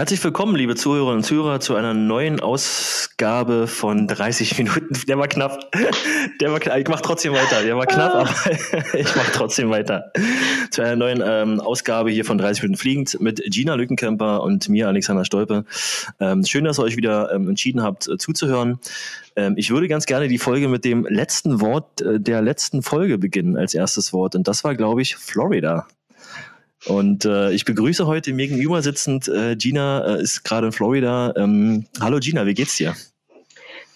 Herzlich willkommen, liebe Zuhörerinnen und Zuhörer, zu einer neuen Ausgabe von 30 Minuten. Der war knapp. Der war knapp. Ich mach trotzdem weiter. Der war knapp, aber ich mach trotzdem weiter. Zu einer neuen ähm, Ausgabe hier von 30 Minuten Fliegend mit Gina Lückenkämper und mir, Alexander Stolpe. Ähm, schön, dass ihr euch wieder ähm, entschieden habt, äh, zuzuhören. Ähm, ich würde ganz gerne die Folge mit dem letzten Wort äh, der letzten Folge beginnen als erstes Wort. Und das war, glaube ich, Florida. Und äh, ich begrüße heute mir gegenüber sitzend äh, Gina, äh, ist gerade in Florida. Ähm, hallo Gina, wie geht's dir?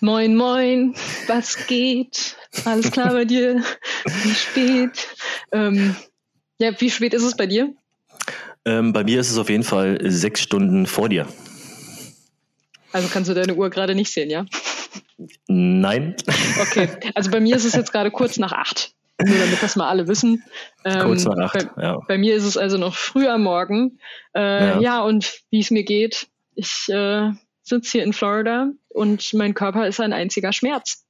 Moin, moin, was geht? Alles klar bei dir? Wie spät? Ähm, ja, wie spät ist es bei dir? Ähm, bei mir ist es auf jeden Fall sechs Stunden vor dir. Also kannst du deine Uhr gerade nicht sehen, ja? Nein. Okay, also bei mir ist es jetzt gerade kurz nach acht. Nur damit das mal alle wissen. Ähm, Kurz nach acht, bei, ja. bei mir ist es also noch früh am Morgen. Äh, ja. ja. und wie es mir geht, ich äh, sitze hier in Florida und mein Körper ist ein einziger Schmerz.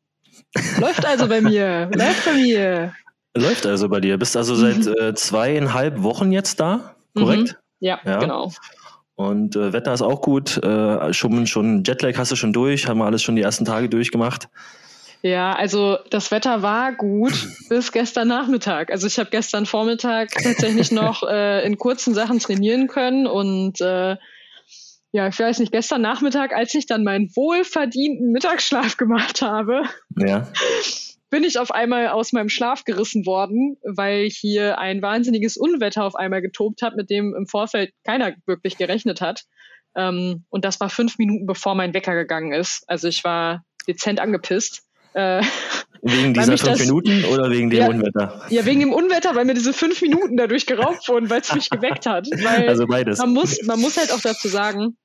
Läuft also bei mir, läuft bei mir. Läuft also bei dir. Bist also seit mhm. äh, zweieinhalb Wochen jetzt da, korrekt? Mhm. Ja, ja, genau. Und äh, Wetter ist auch gut. Äh, schon, schon Jetlag hast du schon durch, haben wir alles schon die ersten Tage durchgemacht. Ja, also das Wetter war gut bis gestern Nachmittag. Also ich habe gestern Vormittag tatsächlich noch äh, in kurzen Sachen trainieren können und äh, ja, ich weiß nicht, gestern Nachmittag, als ich dann meinen wohlverdienten Mittagsschlaf gemacht habe, ja. bin ich auf einmal aus meinem Schlaf gerissen worden, weil hier ein wahnsinniges Unwetter auf einmal getobt hat, mit dem im Vorfeld keiner wirklich gerechnet hat. Ähm, und das war fünf Minuten bevor mein Wecker gegangen ist. Also ich war dezent angepisst. Äh, wegen dieser fünf das, Minuten oder wegen dem ja, Unwetter? Ja, wegen dem Unwetter, weil mir diese fünf Minuten dadurch geraubt wurden, weil es mich geweckt hat. Weil also beides. Man muss, man muss halt auch dazu sagen,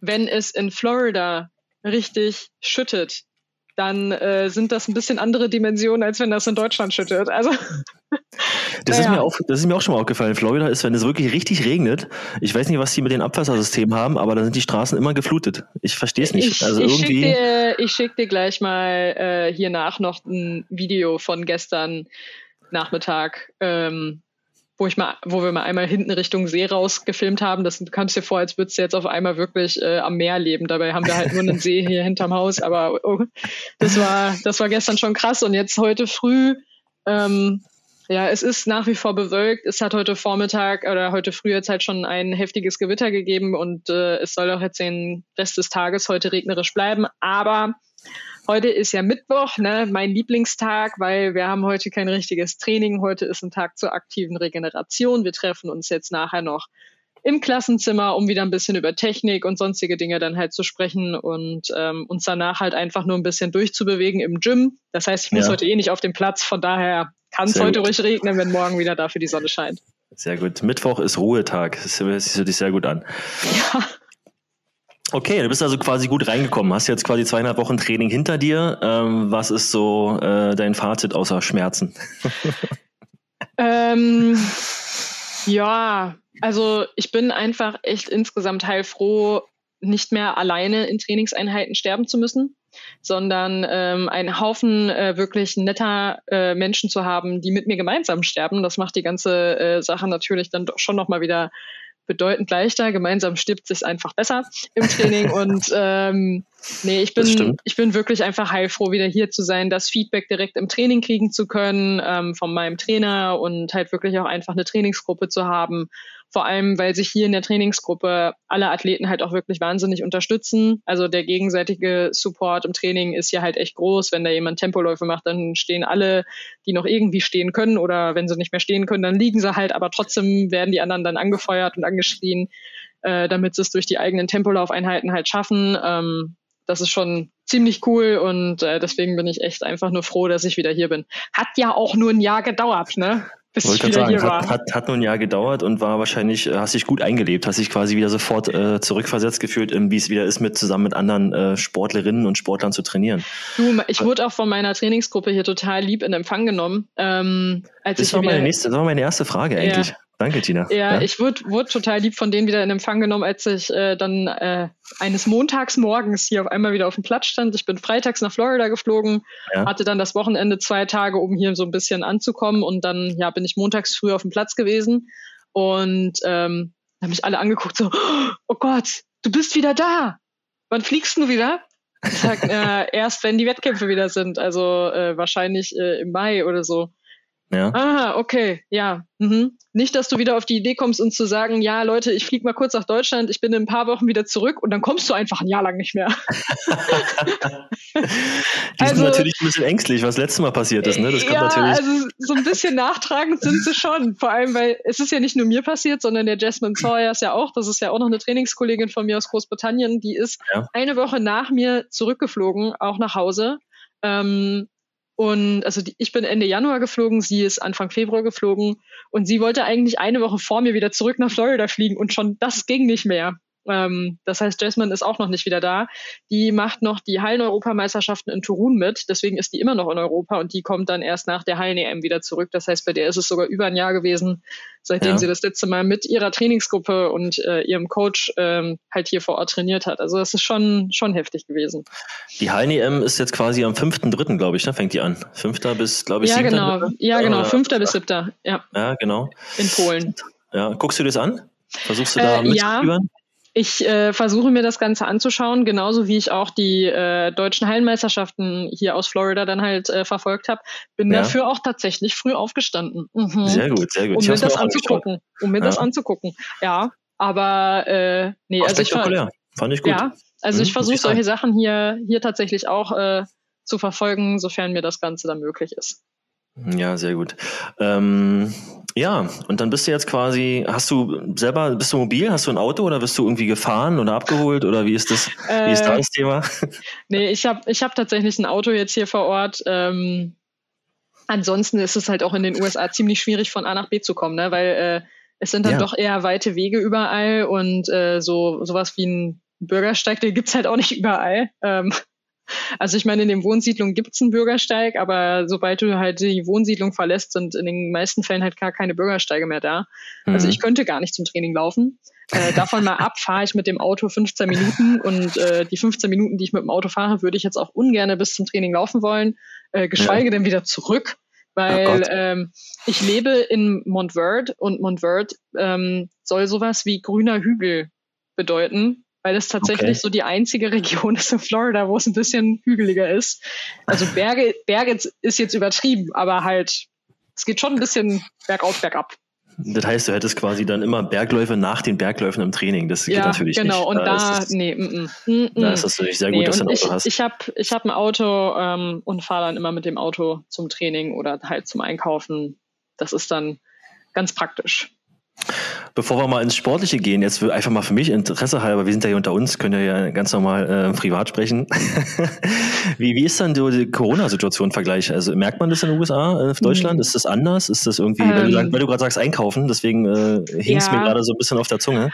wenn es in Florida richtig schüttet, dann äh, sind das ein bisschen andere Dimensionen, als wenn das in Deutschland schüttet. Also das, naja. ist mir auch, das ist mir auch schon mal aufgefallen. Florida ist, wenn es wirklich richtig regnet, ich weiß nicht, was die mit den Abwassersystemen haben, aber da sind die Straßen immer geflutet. Ich verstehe es nicht. Ich, also ich irgendwie. Schick dir, ich schicke dir gleich mal äh, hier nach noch ein Video von gestern Nachmittag. Ähm, wo ich mal, wo wir mal einmal hinten Richtung See raus gefilmt haben. Das du kannst dir vor, als würdest du jetzt auf einmal wirklich äh, am Meer leben. Dabei haben wir halt nur einen See hier hinterm Haus. Aber oh, das war, das war gestern schon krass. Und jetzt heute früh, ähm, ja, es ist nach wie vor bewölkt. Es hat heute Vormittag oder heute früh jetzt halt schon ein heftiges Gewitter gegeben und äh, es soll auch jetzt den Rest des Tages heute regnerisch bleiben. Aber Heute ist ja Mittwoch, ne, mein Lieblingstag, weil wir haben heute kein richtiges Training. Heute ist ein Tag zur aktiven Regeneration. Wir treffen uns jetzt nachher noch im Klassenzimmer, um wieder ein bisschen über Technik und sonstige Dinge dann halt zu sprechen und ähm, uns danach halt einfach nur ein bisschen durchzubewegen im Gym. Das heißt, ich muss ja. heute eh nicht auf den Platz, von daher kann es heute gut. ruhig regnen, wenn morgen wieder dafür die Sonne scheint. Sehr gut. Mittwoch ist Ruhetag. Das hört sich sehr gut an. Ja. Okay, du bist also quasi gut reingekommen. Hast jetzt quasi zweieinhalb Wochen Training hinter dir. Ähm, was ist so äh, dein Fazit außer Schmerzen? ähm, ja, also ich bin einfach echt insgesamt heilfroh, nicht mehr alleine in Trainingseinheiten sterben zu müssen, sondern ähm, einen Haufen äh, wirklich netter äh, Menschen zu haben, die mit mir gemeinsam sterben. Das macht die ganze äh, Sache natürlich dann doch schon nochmal wieder bedeutend leichter. Gemeinsam stirbt sich einfach besser im Training. und ähm, nee, ich bin, ich bin wirklich einfach heilfroh, wieder hier zu sein, das Feedback direkt im Training kriegen zu können ähm, von meinem Trainer und halt wirklich auch einfach eine Trainingsgruppe zu haben vor allem, weil sich hier in der Trainingsgruppe alle Athleten halt auch wirklich wahnsinnig unterstützen. Also der gegenseitige Support im Training ist hier halt echt groß. Wenn da jemand Tempoläufe macht, dann stehen alle, die noch irgendwie stehen können oder wenn sie nicht mehr stehen können, dann liegen sie halt, aber trotzdem werden die anderen dann angefeuert und angeschrien, äh, damit sie es durch die eigenen Tempolaufeinheiten halt schaffen. Ähm, das ist schon ziemlich cool und äh, deswegen bin ich echt einfach nur froh, dass ich wieder hier bin. Hat ja auch nur ein Jahr gedauert, ne? Bis Wollte ich wieder sagen, hier war. Hat, hat, hat nur ein Jahr gedauert und war wahrscheinlich, äh, hast dich gut eingelebt, hast dich quasi wieder sofort äh, zurückversetzt gefühlt, wie es wieder ist, mit zusammen mit anderen äh, Sportlerinnen und Sportlern zu trainieren. Du, ich wurde auch von meiner Trainingsgruppe hier total lieb in Empfang genommen. Ähm, als das, ich war meine nächste, das war meine erste Frage eigentlich. Ja. Danke, Tina. Ja, ja. ich wurde, wurde total lieb von denen wieder in Empfang genommen, als ich äh, dann äh, eines Montags morgens hier auf einmal wieder auf dem Platz stand. Ich bin freitags nach Florida geflogen, ja. hatte dann das Wochenende zwei Tage, um hier so ein bisschen anzukommen und dann ja bin ich montags früh auf dem Platz gewesen und ähm, haben mich alle angeguckt, so, oh Gott, du bist wieder da. Wann fliegst du wieder? Ich sag, äh, erst wenn die Wettkämpfe wieder sind, also äh, wahrscheinlich äh, im Mai oder so. Ja. Ah, okay, ja. Mhm. Nicht, dass du wieder auf die Idee kommst, uns zu sagen, ja, Leute, ich fliege mal kurz nach Deutschland, ich bin in ein paar Wochen wieder zurück und dann kommst du einfach ein Jahr lang nicht mehr. die also, sind natürlich ein bisschen ängstlich, was letztes Mal passiert ist, ne? Das kommt ja, natürlich. Also so ein bisschen nachtragend sind sie schon. Vor allem, weil es ist ja nicht nur mir passiert, sondern der Jasmine Sawyer ist ja auch, das ist ja auch noch eine Trainingskollegin von mir aus Großbritannien, die ist ja. eine Woche nach mir zurückgeflogen, auch nach Hause. Ähm, und also die, ich bin Ende Januar geflogen, sie ist Anfang Februar geflogen und sie wollte eigentlich eine Woche vor mir wieder zurück nach Florida fliegen und schon das ging nicht mehr. Ähm, das heißt, Jasmine ist auch noch nicht wieder da. Die macht noch die Hallen-Europameisterschaften in Turun mit. Deswegen ist die immer noch in Europa und die kommt dann erst nach der Hallen-EM wieder zurück. Das heißt, bei der ist es sogar über ein Jahr gewesen, seitdem ja. sie das letzte Mal mit ihrer Trainingsgruppe und äh, ihrem Coach ähm, halt hier vor Ort trainiert hat. Also das ist schon, schon heftig gewesen. Die Hallen-EM ist jetzt quasi am 5.3., glaube ich, ne? fängt die an. 5. bis, glaube ich, Ja, genau. Ja, genau. 5. bis 7. Ja. Ja, genau. In Polen. Ja, guckst du das an? Versuchst du da äh, mitzuführen? Ja. Ich äh, versuche mir das Ganze anzuschauen, genauso wie ich auch die äh, deutschen Hallenmeisterschaften hier aus Florida dann halt äh, verfolgt habe. Bin ja. dafür auch tatsächlich früh aufgestanden. Mhm. Sehr gut, sehr gut. Um mir das anzugucken. Um mir ja. das anzugucken. Ja, aber äh, nee, also ich fand, fand ich gut. Ja, also mhm, ich versuche solche Sachen hier hier tatsächlich auch äh, zu verfolgen, sofern mir das Ganze dann möglich ist. Ja, sehr gut. Ähm, ja, und dann bist du jetzt quasi, hast du selber, bist du mobil, hast du ein Auto oder bist du irgendwie gefahren oder abgeholt oder wie ist das, äh, wie ist da das Thema? Nee, ich habe ich hab tatsächlich ein Auto jetzt hier vor Ort. Ähm, ansonsten ist es halt auch in den USA ziemlich schwierig von A nach B zu kommen, ne? weil äh, es sind dann ja. doch eher weite Wege überall und äh, so sowas wie ein Bürgersteig, den gibt's halt auch nicht überall. Ähm, also ich meine, in den Wohnsiedlungen gibt es einen Bürgersteig, aber sobald du halt die Wohnsiedlung verlässt, sind in den meisten Fällen halt gar keine Bürgersteige mehr da. Also mhm. Also ich könnte gar nicht zum Training laufen. Äh, davon mal ab fahre ich mit dem Auto 15 Minuten und äh, die 15 Minuten, die ich mit dem Auto fahre, würde ich jetzt auch ungern bis zum Training laufen wollen, äh, geschweige ja. denn wieder zurück, weil oh ähm, ich lebe in Montverde und Montverde ähm, soll sowas wie grüner Hügel bedeuten weil es tatsächlich okay. so die einzige Region ist in Florida, wo es ein bisschen hügeliger ist. Also Berge, Berge ist jetzt übertrieben, aber halt, es geht schon ein bisschen bergauf, bergab. Das heißt, du hättest quasi dann immer Bergläufe nach den Bergläufen im Training. Das ja, geht natürlich genau. nicht. Und da, da das, nee, mm, mm, mm, da ist das natürlich sehr gut, nee, dass du ein Auto ich, hast. Ich habe ich hab ein Auto ähm, und fahre dann immer mit dem Auto zum Training oder halt zum Einkaufen. Das ist dann ganz praktisch. Bevor wir mal ins Sportliche gehen, jetzt einfach mal für mich Interesse halber, wir sind ja hier unter uns, können ja ganz normal äh, privat sprechen. wie, wie ist dann die Corona-Situation im Vergleich? Also merkt man das in den USA, äh, Deutschland? Mhm. Ist das anders? Ist das irgendwie, ähm, weil du, du gerade sagst, einkaufen, deswegen äh, hing es ja. mir gerade so ein bisschen auf der Zunge.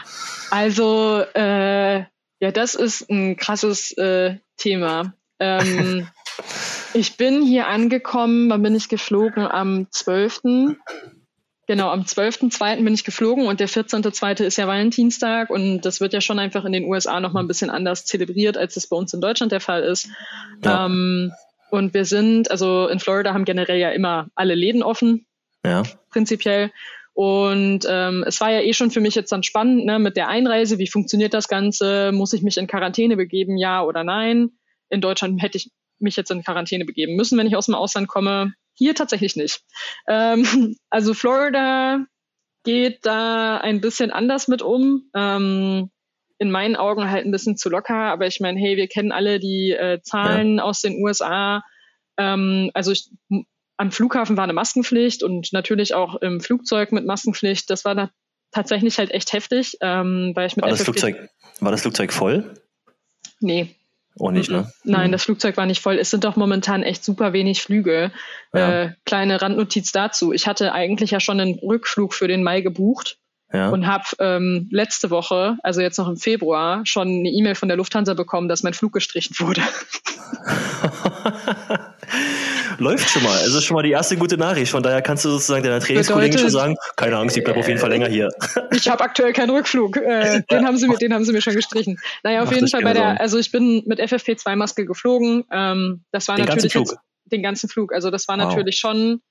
Also, äh, ja, das ist ein krasses äh, Thema. Ähm, ich bin hier angekommen, wann bin ich geflogen? Am 12. Genau, am 12.2. bin ich geflogen und der 14.2. ist ja Valentinstag und das wird ja schon einfach in den USA nochmal ein bisschen anders zelebriert, als es bei uns in Deutschland der Fall ist. Ja. Ähm, und wir sind, also in Florida haben generell ja immer alle Läden offen, ja. prinzipiell. Und ähm, es war ja eh schon für mich jetzt dann spannend ne, mit der Einreise. Wie funktioniert das Ganze? Muss ich mich in Quarantäne begeben, ja oder nein? In Deutschland hätte ich mich jetzt in Quarantäne begeben müssen, wenn ich aus dem Ausland komme. Hier tatsächlich nicht. Ähm, also Florida geht da ein bisschen anders mit um. Ähm, in meinen Augen halt ein bisschen zu locker, aber ich meine, hey, wir kennen alle die äh, Zahlen ja. aus den USA. Ähm, also ich, am Flughafen war eine Maskenpflicht und natürlich auch im Flugzeug mit Maskenpflicht. Das war da tatsächlich halt echt heftig, ähm, weil ich mit war das Flugzeug War das Flugzeug voll? Nee, auch nicht, ne? Nein, mhm. das Flugzeug war nicht voll. Es sind doch momentan echt super wenig Flüge. Ja. Äh, kleine Randnotiz dazu. Ich hatte eigentlich ja schon einen Rückflug für den Mai gebucht ja. und habe ähm, letzte Woche, also jetzt noch im Februar, schon eine E-Mail von der Lufthansa bekommen, dass mein Flug gestrichen wurde. Läuft schon mal. Es ist schon mal die erste gute Nachricht. Von daher kannst du sozusagen deiner Trainingskollegen schon sagen, keine Angst, ich bleibe auf jeden Fall länger hier. Ich habe aktuell keinen Rückflug. Äh, den, haben sie mir, den haben sie mir schon gestrichen. Naja, auf Ach, jeden Fall bei der, also ich bin mit FFP2-Maske geflogen. Ähm, das war den natürlich ganzen Flug. Jetzt, den ganzen Flug. Also das war wow. natürlich schon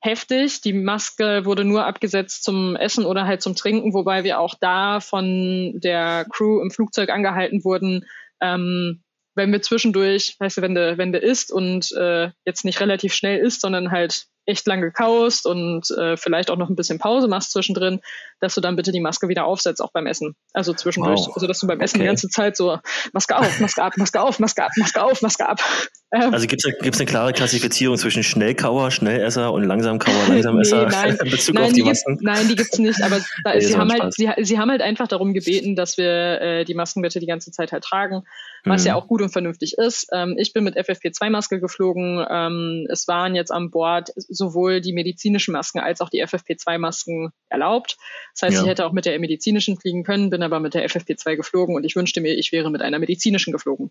heftig. Die Maske wurde nur abgesetzt zum Essen oder halt zum Trinken, wobei wir auch da von der Crew im Flugzeug angehalten wurden, ähm, wenn wir zwischendurch, weißt du, wenn du, wenn isst und äh, jetzt nicht relativ schnell isst, sondern halt echt lange kaust und äh, vielleicht auch noch ein bisschen Pause machst zwischendrin, dass du dann bitte die Maske wieder aufsetzt, auch beim Essen. Also zwischendurch. Wow. Also dass du beim Essen okay. die ganze Zeit so Maske auf, Maske ab, Maske auf, Maske ab, Maske auf, Maske ab. Ähm, also gibt es eine klare Klassifizierung zwischen Schnellkauer, Schnellesser und Langsamkauer, Langsamesser nee, nein, in Bezug nein, auf die, die Masken? nein, die gibt es nicht, aber da, nee, sie, haben halt, sie, sie, haben halt einfach darum gebeten, dass wir äh, die Masken bitte die ganze Zeit halt tragen, was mhm. ja auch gut und vernünftig ist. Ähm, ich bin mit FFP2-Maske geflogen. Ähm, es waren jetzt an Bord sowohl die medizinischen Masken als auch die FFP2-Masken erlaubt. Das heißt, ja. ich hätte auch mit der medizinischen fliegen können, bin aber mit der FFP2 geflogen und ich wünschte mir, ich wäre mit einer medizinischen geflogen.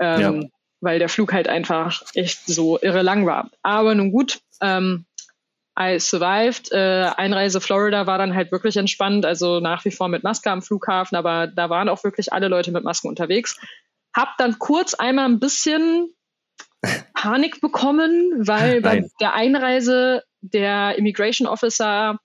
Ähm, ja weil der Flug halt einfach echt so irre lang war. Aber nun gut, ähm, I survived. Äh, Einreise Florida war dann halt wirklich entspannt, also nach wie vor mit Maske am Flughafen, aber da waren auch wirklich alle Leute mit Masken unterwegs. Hab dann kurz einmal ein bisschen Panik bekommen, weil bei der Einreise der Immigration Officer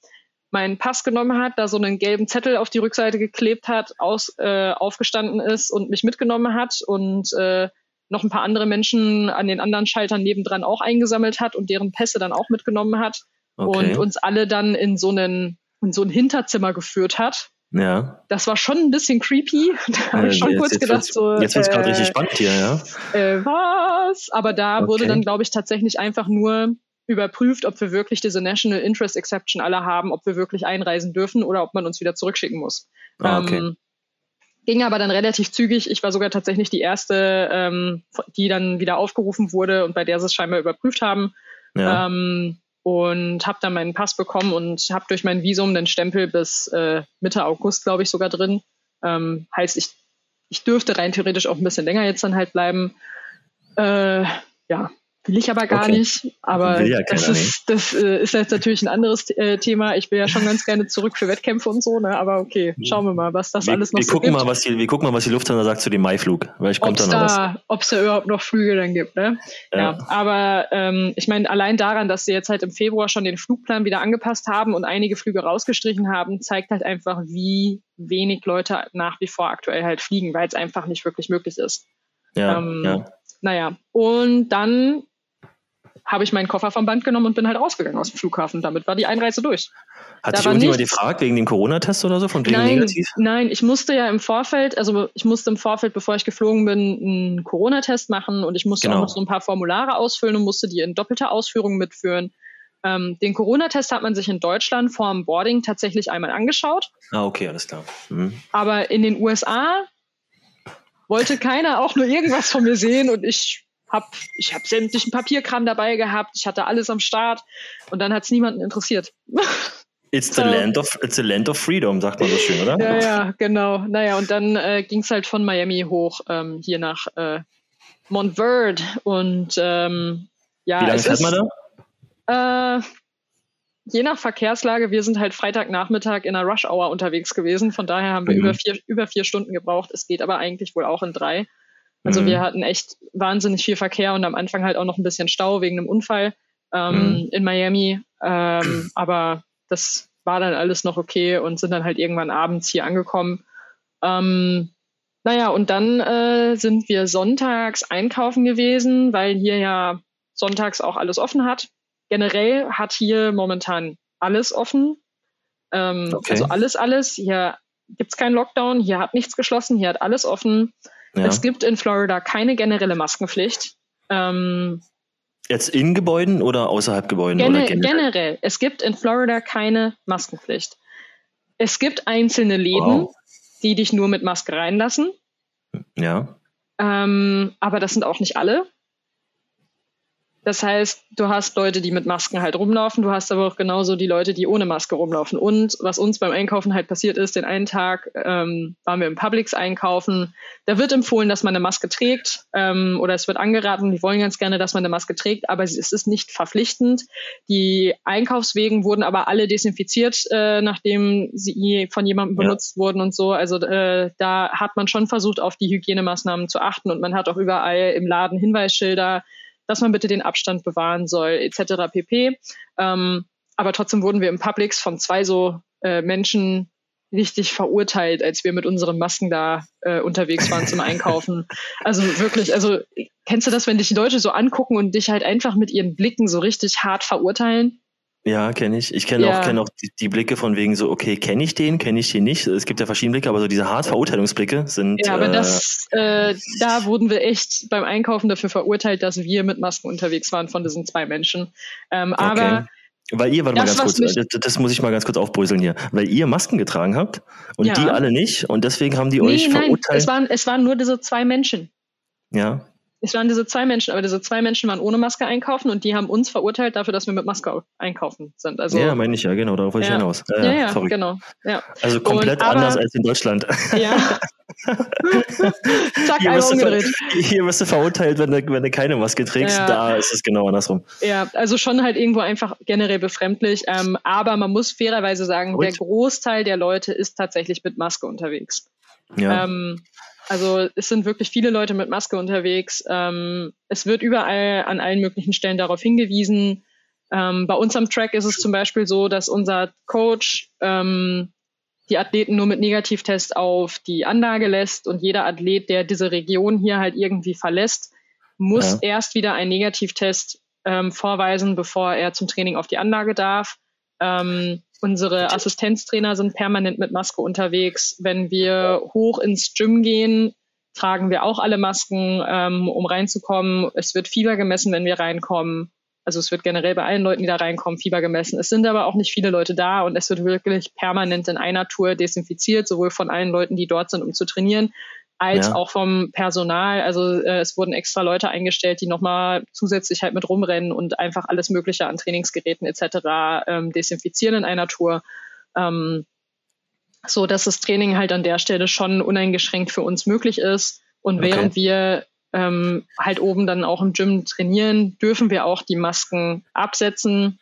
meinen Pass genommen hat, da so einen gelben Zettel auf die Rückseite geklebt hat, aus, äh, aufgestanden ist und mich mitgenommen hat und äh, noch ein paar andere Menschen an den anderen Schaltern nebendran auch eingesammelt hat und deren Pässe dann auch mitgenommen hat okay. und uns alle dann in so einen in so ein Hinterzimmer geführt hat. Ja. Das war schon ein bisschen creepy. Da habe ich schon jetzt, kurz jetzt, gedacht, so. Jetzt wird es äh, gerade richtig spannend hier, ja. Äh, was? Aber da okay. wurde dann, glaube ich, tatsächlich einfach nur überprüft, ob wir wirklich diese National Interest Exception alle haben, ob wir wirklich einreisen dürfen oder ob man uns wieder zurückschicken muss. Ah, okay. Ähm, Ging aber dann relativ zügig. Ich war sogar tatsächlich die erste, ähm, die dann wieder aufgerufen wurde und bei der sie es scheinbar überprüft haben. Ja. Ähm, und habe dann meinen Pass bekommen und habe durch mein Visum den Stempel bis äh, Mitte August, glaube ich, sogar drin. Ähm, heißt, ich, ich dürfte rein theoretisch auch ein bisschen länger jetzt dann halt bleiben. Äh, ja, Will ich aber gar okay. nicht. Aber ja das, ist, das äh, ist jetzt natürlich ein anderes äh, Thema. Ich will ja schon ganz gerne zurück für Wettkämpfe und so, ne? Aber okay, schauen wir mal, was das wir, alles noch wir so gucken gibt. Mal, was die, wir gucken mal, was die Lufthansa sagt zu dem Maiflug. Vielleicht kommt ob's da noch da, Ob es da überhaupt noch Flüge dann gibt, ne? Ja. ja aber ähm, ich meine, allein daran, dass sie jetzt halt im Februar schon den Flugplan wieder angepasst haben und einige Flüge rausgestrichen haben, zeigt halt einfach, wie wenig Leute nach wie vor aktuell halt fliegen, weil es einfach nicht wirklich möglich ist. Ja, ähm, ja. Naja, und dann habe ich meinen Koffer vom Band genommen und bin halt rausgegangen aus dem Flughafen. Damit war die Einreise durch. Hat da sich irgendjemand gefragt wegen dem Corona-Test oder so, von wegen nein, negativ? Nein, ich musste ja im Vorfeld, also ich musste im Vorfeld, bevor ich geflogen bin, einen Corona-Test machen und ich musste genau. auch noch so ein paar Formulare ausfüllen und musste die in doppelter Ausführung mitführen. Ähm, den Corona-Test hat man sich in Deutschland vor dem Boarding tatsächlich einmal angeschaut. Ah, okay, alles klar. Mhm. Aber in den USA wollte keiner auch nur irgendwas von mir sehen und ich hab, ich habe sämtlichen Papierkram dabei gehabt, ich hatte alles am Start und dann hat es niemanden interessiert. It's the, land of, it's the land of freedom, sagt man so schön, oder? Ja, ja, genau. Naja, und dann äh, ging es halt von Miami hoch ähm, hier nach äh, Montverde und ähm, ja. Wie lange fährt man da? Äh, je nach Verkehrslage, wir sind halt Freitagnachmittag in der Rush Hour unterwegs gewesen, von daher haben wir mhm. über, vier, über vier Stunden gebraucht. Es geht aber eigentlich wohl auch in drei. Also mhm. wir hatten echt wahnsinnig viel Verkehr und am Anfang halt auch noch ein bisschen Stau wegen einem Unfall ähm, mhm. in Miami. Ähm, aber das war dann alles noch okay und sind dann halt irgendwann abends hier angekommen. Ähm, naja, und dann äh, sind wir sonntags einkaufen gewesen, weil hier ja sonntags auch alles offen hat. Generell hat hier momentan alles offen. Ähm, okay. Also alles, alles. Hier gibt's keinen Lockdown, hier hat nichts geschlossen, hier hat alles offen. Ja. Es gibt in Florida keine generelle Maskenpflicht. Ähm, Jetzt in Gebäuden oder außerhalb Gebäuden? Gene generell? generell? Es gibt in Florida keine Maskenpflicht. Es gibt einzelne Läden, wow. die dich nur mit Maske reinlassen. Ja. Ähm, aber das sind auch nicht alle. Das heißt, du hast Leute, die mit Masken halt rumlaufen, du hast aber auch genauso die Leute, die ohne Maske rumlaufen. Und was uns beim Einkaufen halt passiert ist, den einen Tag ähm, waren wir im Publix einkaufen. Da wird empfohlen, dass man eine Maske trägt ähm, oder es wird angeraten, die wollen ganz gerne, dass man eine Maske trägt, aber es ist nicht verpflichtend. Die Einkaufswegen wurden aber alle desinfiziert, äh, nachdem sie von jemandem benutzt ja. wurden und so. Also äh, da hat man schon versucht, auf die Hygienemaßnahmen zu achten und man hat auch überall im Laden Hinweisschilder dass man bitte den Abstand bewahren soll, etc. pp. Ähm, aber trotzdem wurden wir im Publix von zwei so äh, Menschen richtig verurteilt, als wir mit unseren Masken da äh, unterwegs waren zum Einkaufen. Also wirklich, also kennst du das, wenn dich die Leute so angucken und dich halt einfach mit ihren Blicken so richtig hart verurteilen? Ja, kenne ich. Ich kenne ja. auch, kenn auch die, die, Blicke von wegen so, okay, kenne ich den, kenne ich den nicht. Es gibt ja verschiedene Blicke, aber so diese hart Verurteilungsblicke sind. Ja, aber äh, das, äh, da wurden wir echt beim Einkaufen dafür verurteilt, dass wir mit Masken unterwegs waren von diesen zwei Menschen. Ähm, okay. Aber weil ihr, warte mal ganz kurz, das, das, muss ich mal ganz kurz aufbröseln hier. Weil ihr Masken getragen habt und ja. die alle nicht und deswegen haben die nee, euch nein, verurteilt. Es waren, es waren nur diese zwei Menschen. Ja. Es waren diese zwei Menschen, aber diese zwei Menschen waren ohne Maske einkaufen und die haben uns verurteilt dafür, dass wir mit Maske einkaufen sind. Also, ja, meine ich ja, genau, darauf wollte ja. ich hinaus. Ja, ja, ja genau. Ja. Also komplett und, aber, anders als in Deutschland. Ja. Zack, hier, wirst umgedreht. Du, hier wirst du verurteilt, wenn du, wenn du keine Maske trägst. Ja. Da ist es genau andersrum. Ja, also schon halt irgendwo einfach generell befremdlich. Ähm, aber man muss fairerweise sagen, und? der Großteil der Leute ist tatsächlich mit Maske unterwegs. Ja. Ähm, also es sind wirklich viele Leute mit Maske unterwegs. Ähm, es wird überall an allen möglichen Stellen darauf hingewiesen. Ähm, bei uns am Track ist es zum Beispiel so, dass unser Coach ähm, die Athleten nur mit Negativtest auf die Anlage lässt und jeder Athlet, der diese Region hier halt irgendwie verlässt, muss ja. erst wieder einen Negativtest ähm, vorweisen, bevor er zum Training auf die Anlage darf. Ähm, Unsere Assistenztrainer sind permanent mit Maske unterwegs. Wenn wir hoch ins Gym gehen, tragen wir auch alle Masken, ähm, um reinzukommen. Es wird Fieber gemessen, wenn wir reinkommen. Also es wird generell bei allen Leuten, die da reinkommen, Fieber gemessen. Es sind aber auch nicht viele Leute da und es wird wirklich permanent in einer Tour desinfiziert, sowohl von allen Leuten, die dort sind, um zu trainieren, als ja. auch vom Personal. Also äh, es wurden extra Leute eingestellt, die nochmal zusätzlich halt mit rumrennen und einfach alles Mögliche an Trainingsgeräten etc. Ähm, desinfizieren in einer Tour. Ähm, so dass das Training halt an der Stelle schon uneingeschränkt für uns möglich ist. Und okay. während wir ähm, halt oben dann auch im Gym trainieren, dürfen wir auch die Masken absetzen.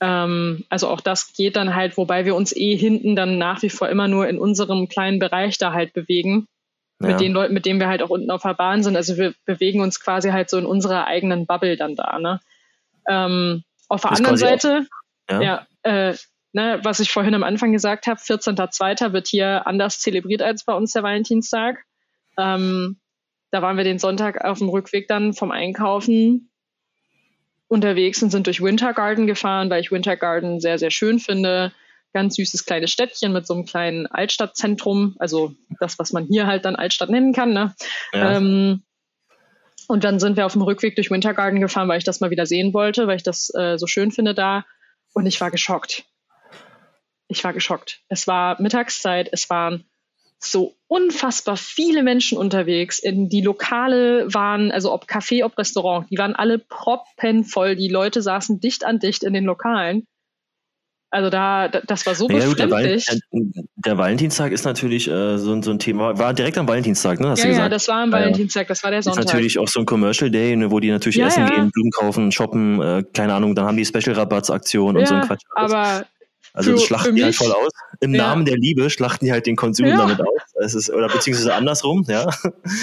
Ähm, also auch das geht dann halt, wobei wir uns eh hinten dann nach wie vor immer nur in unserem kleinen Bereich da halt bewegen ja. mit den Leuten, mit denen wir halt auch unten auf der Bahn sind. Also wir bewegen uns quasi halt so in unserer eigenen Bubble dann da. Ne? Ähm, auf der anderen Seite, auch, ja, ja äh, ne, was ich vorhin am Anfang gesagt habe, 14.02. wird hier anders zelebriert als bei uns der Valentinstag. Ähm, da waren wir den Sonntag auf dem Rückweg dann vom Einkaufen unterwegs und sind durch Winter Garden gefahren, weil ich Winter Garden sehr, sehr schön finde ganz süßes kleines Städtchen mit so einem kleinen Altstadtzentrum, also das, was man hier halt dann Altstadt nennen kann. Ne? Ja. Ähm, und dann sind wir auf dem Rückweg durch Wintergarten gefahren, weil ich das mal wieder sehen wollte, weil ich das äh, so schön finde da. Und ich war geschockt. Ich war geschockt. Es war Mittagszeit, es waren so unfassbar viele Menschen unterwegs. In die Lokale waren, also ob Café, ob Restaurant, die waren alle proppenvoll. Die Leute saßen dicht an dicht in den Lokalen. Also da, das war so ja, befremdlich. Der, der, Valentinstag ist natürlich äh, so, so, ein Thema. War direkt am Valentinstag, ne? Hast ja, ja, das war am Valentinstag, das war der Sonntag. Ist natürlich auch so ein Commercial Day, ne, wo die natürlich ja, essen ja. gehen, Blumen kaufen, shoppen, äh, keine Ahnung, dann haben die Special-Rabattsaktion und so ein Quatsch. Aber also das schlachten die halt voll aus. Im ja. Namen der Liebe schlachten die halt den Konsum ja. damit aus. Es ist, oder beziehungsweise andersrum, ja.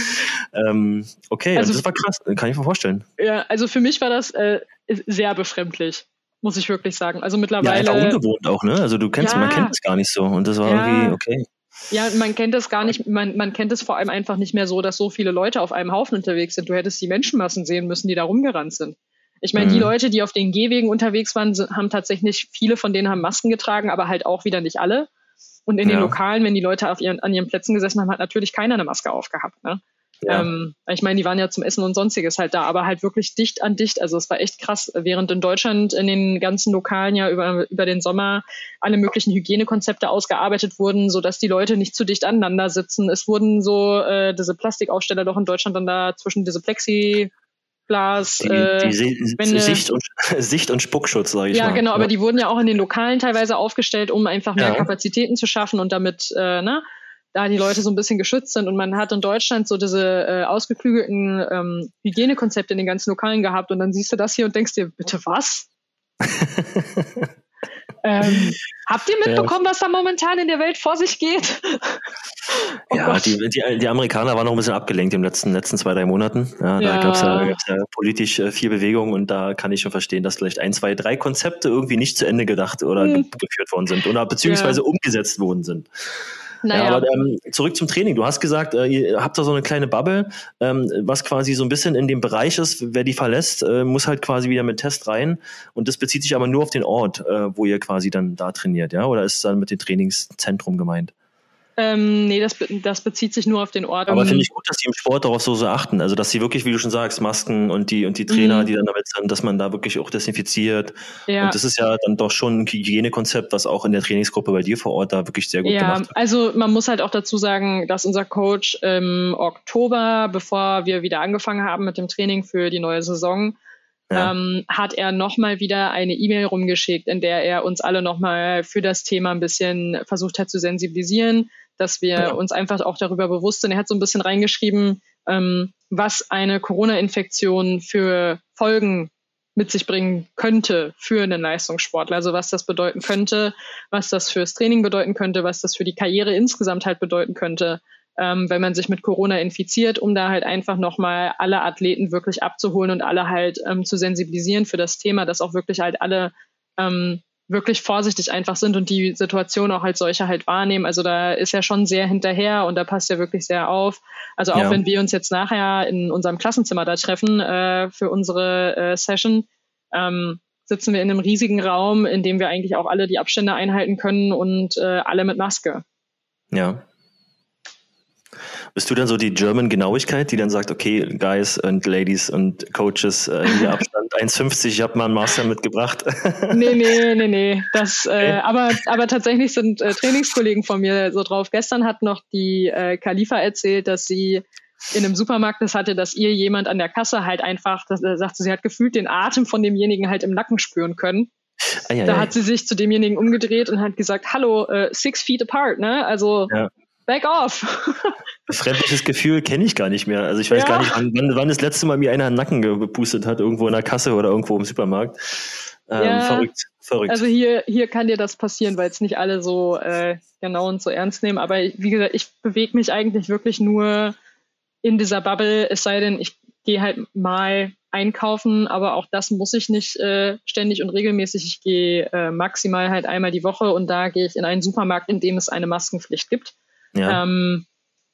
ähm, okay, also, das war krass, kann ich mir vorstellen. Ja, also für mich war das äh, sehr befremdlich muss ich wirklich sagen. Also mittlerweile. Ja, einfach ungewohnt auch, ne? Also du kennst, ja. man kennt es gar nicht so und das war ja. irgendwie okay. Ja, man kennt es gar nicht, man, man kennt es vor allem einfach nicht mehr so, dass so viele Leute auf einem Haufen unterwegs sind. Du hättest die Menschenmassen sehen müssen, die da rumgerannt sind. Ich meine, mhm. die Leute, die auf den Gehwegen unterwegs waren, haben tatsächlich, viele von denen haben Masken getragen, aber halt auch wieder nicht alle. Und in ja. den Lokalen, wenn die Leute auf ihren, an ihren Plätzen gesessen haben, hat natürlich keiner eine Maske aufgehabt. Ne? Ja. Ähm, ich meine, die waren ja zum Essen und sonstiges halt da, aber halt wirklich dicht an dicht. Also es war echt krass, während in Deutschland in den ganzen Lokalen ja über, über den Sommer alle möglichen Hygienekonzepte ausgearbeitet wurden, sodass die Leute nicht zu dicht aneinander sitzen. Es wurden so äh, diese Plastikaufsteller doch in Deutschland dann da zwischen diese Plexi Glas, die, äh, die Wände. Sicht, und, Sicht und Spuckschutz, sage ich ja, mal. Ja, genau, aber die wurden ja auch in den Lokalen teilweise aufgestellt, um einfach mehr ja. Kapazitäten zu schaffen und damit, äh, ne, da die Leute so ein bisschen geschützt sind. Und man hat in Deutschland so diese äh, ausgeklügelten ähm, Hygienekonzepte in den ganzen Lokalen gehabt. Und dann siehst du das hier und denkst dir, bitte was? Ähm, habt ihr mitbekommen, ja. was da momentan in der Welt vor sich geht? oh ja, die, die, die, Amerikaner waren noch ein bisschen abgelenkt im letzten, letzten zwei, drei Monaten. Ja, ja. Da gab es ja, ja, politisch äh, viel Bewegung und da kann ich schon verstehen, dass vielleicht ein, zwei, drei Konzepte irgendwie nicht zu Ende gedacht oder hm. geführt worden sind oder beziehungsweise umgesetzt worden sind. Naja. Ja, aber ähm, zurück zum Training. Du hast gesagt, äh, ihr habt da so eine kleine Bubble, ähm, was quasi so ein bisschen in dem Bereich ist, wer die verlässt, äh, muss halt quasi wieder mit Test rein. Und das bezieht sich aber nur auf den Ort, äh, wo ihr quasi dann da trainiert, ja? Oder ist es dann mit dem Trainingszentrum gemeint? Ähm, nee, das, das bezieht sich nur auf den Ort. Aber finde ich gut, dass sie im Sport darauf so, so achten. Also, dass sie wirklich, wie du schon sagst, Masken und die, und die Trainer, mhm. die dann damit sind, dass man da wirklich auch desinfiziert. Ja. Und das ist ja dann doch schon ein Hygienekonzept, was auch in der Trainingsgruppe bei dir vor Ort da wirklich sehr gut ja, gemacht wird. Also, man muss halt auch dazu sagen, dass unser Coach im Oktober, bevor wir wieder angefangen haben mit dem Training für die neue Saison, ja. ähm, hat er nochmal wieder eine E-Mail rumgeschickt, in der er uns alle nochmal für das Thema ein bisschen versucht hat zu sensibilisieren dass wir ja. uns einfach auch darüber bewusst sind. Er hat so ein bisschen reingeschrieben, ähm, was eine Corona-Infektion für Folgen mit sich bringen könnte für einen Leistungssportler. Also was das bedeuten könnte, was das fürs Training bedeuten könnte, was das für die Karriere insgesamt halt bedeuten könnte, ähm, wenn man sich mit Corona infiziert, um da halt einfach nochmal alle Athleten wirklich abzuholen und alle halt ähm, zu sensibilisieren für das Thema, dass auch wirklich halt alle ähm, wirklich vorsichtig einfach sind und die Situation auch als solche halt wahrnehmen. Also da ist er schon sehr hinterher und da passt er wirklich sehr auf. Also auch ja. wenn wir uns jetzt nachher in unserem Klassenzimmer da treffen äh, für unsere äh, Session, ähm, sitzen wir in einem riesigen Raum, in dem wir eigentlich auch alle die Abstände einhalten können und äh, alle mit Maske. Ja. Bist du dann so die German Genauigkeit, die dann sagt, okay, Guys und Ladies und Coaches, äh, hier Abstand 1,50, ich habe mal einen Master mitgebracht? nee, nee, nee, nee. Das, okay. äh, aber, aber tatsächlich sind äh, Trainingskollegen von mir so drauf. Gestern hat noch die äh, Khalifa erzählt, dass sie in einem Supermarkt das hatte, dass ihr jemand an der Kasse halt einfach, das, äh, sagte, sie hat gefühlt den Atem von demjenigen halt im Nacken spüren können. Ah, ja, da hat sie sich zu demjenigen umgedreht und hat gesagt, hallo, äh, six feet apart, ne? Also ja. Back off! Befremdliches Gefühl kenne ich gar nicht mehr. Also ich weiß ja. gar nicht, wann, wann das letzte Mal mir einer einen Nacken gepustet hat, irgendwo in der Kasse oder irgendwo im Supermarkt. Ähm, ja. Verrückt, verrückt. Also hier, hier kann dir das passieren, weil es nicht alle so äh, genau und so ernst nehmen. Aber wie gesagt, ich bewege mich eigentlich wirklich nur in dieser Bubble, es sei denn, ich gehe halt mal einkaufen, aber auch das muss ich nicht äh, ständig und regelmäßig. Ich gehe äh, maximal halt einmal die Woche und da gehe ich in einen Supermarkt, in dem es eine Maskenpflicht gibt ja. ähm,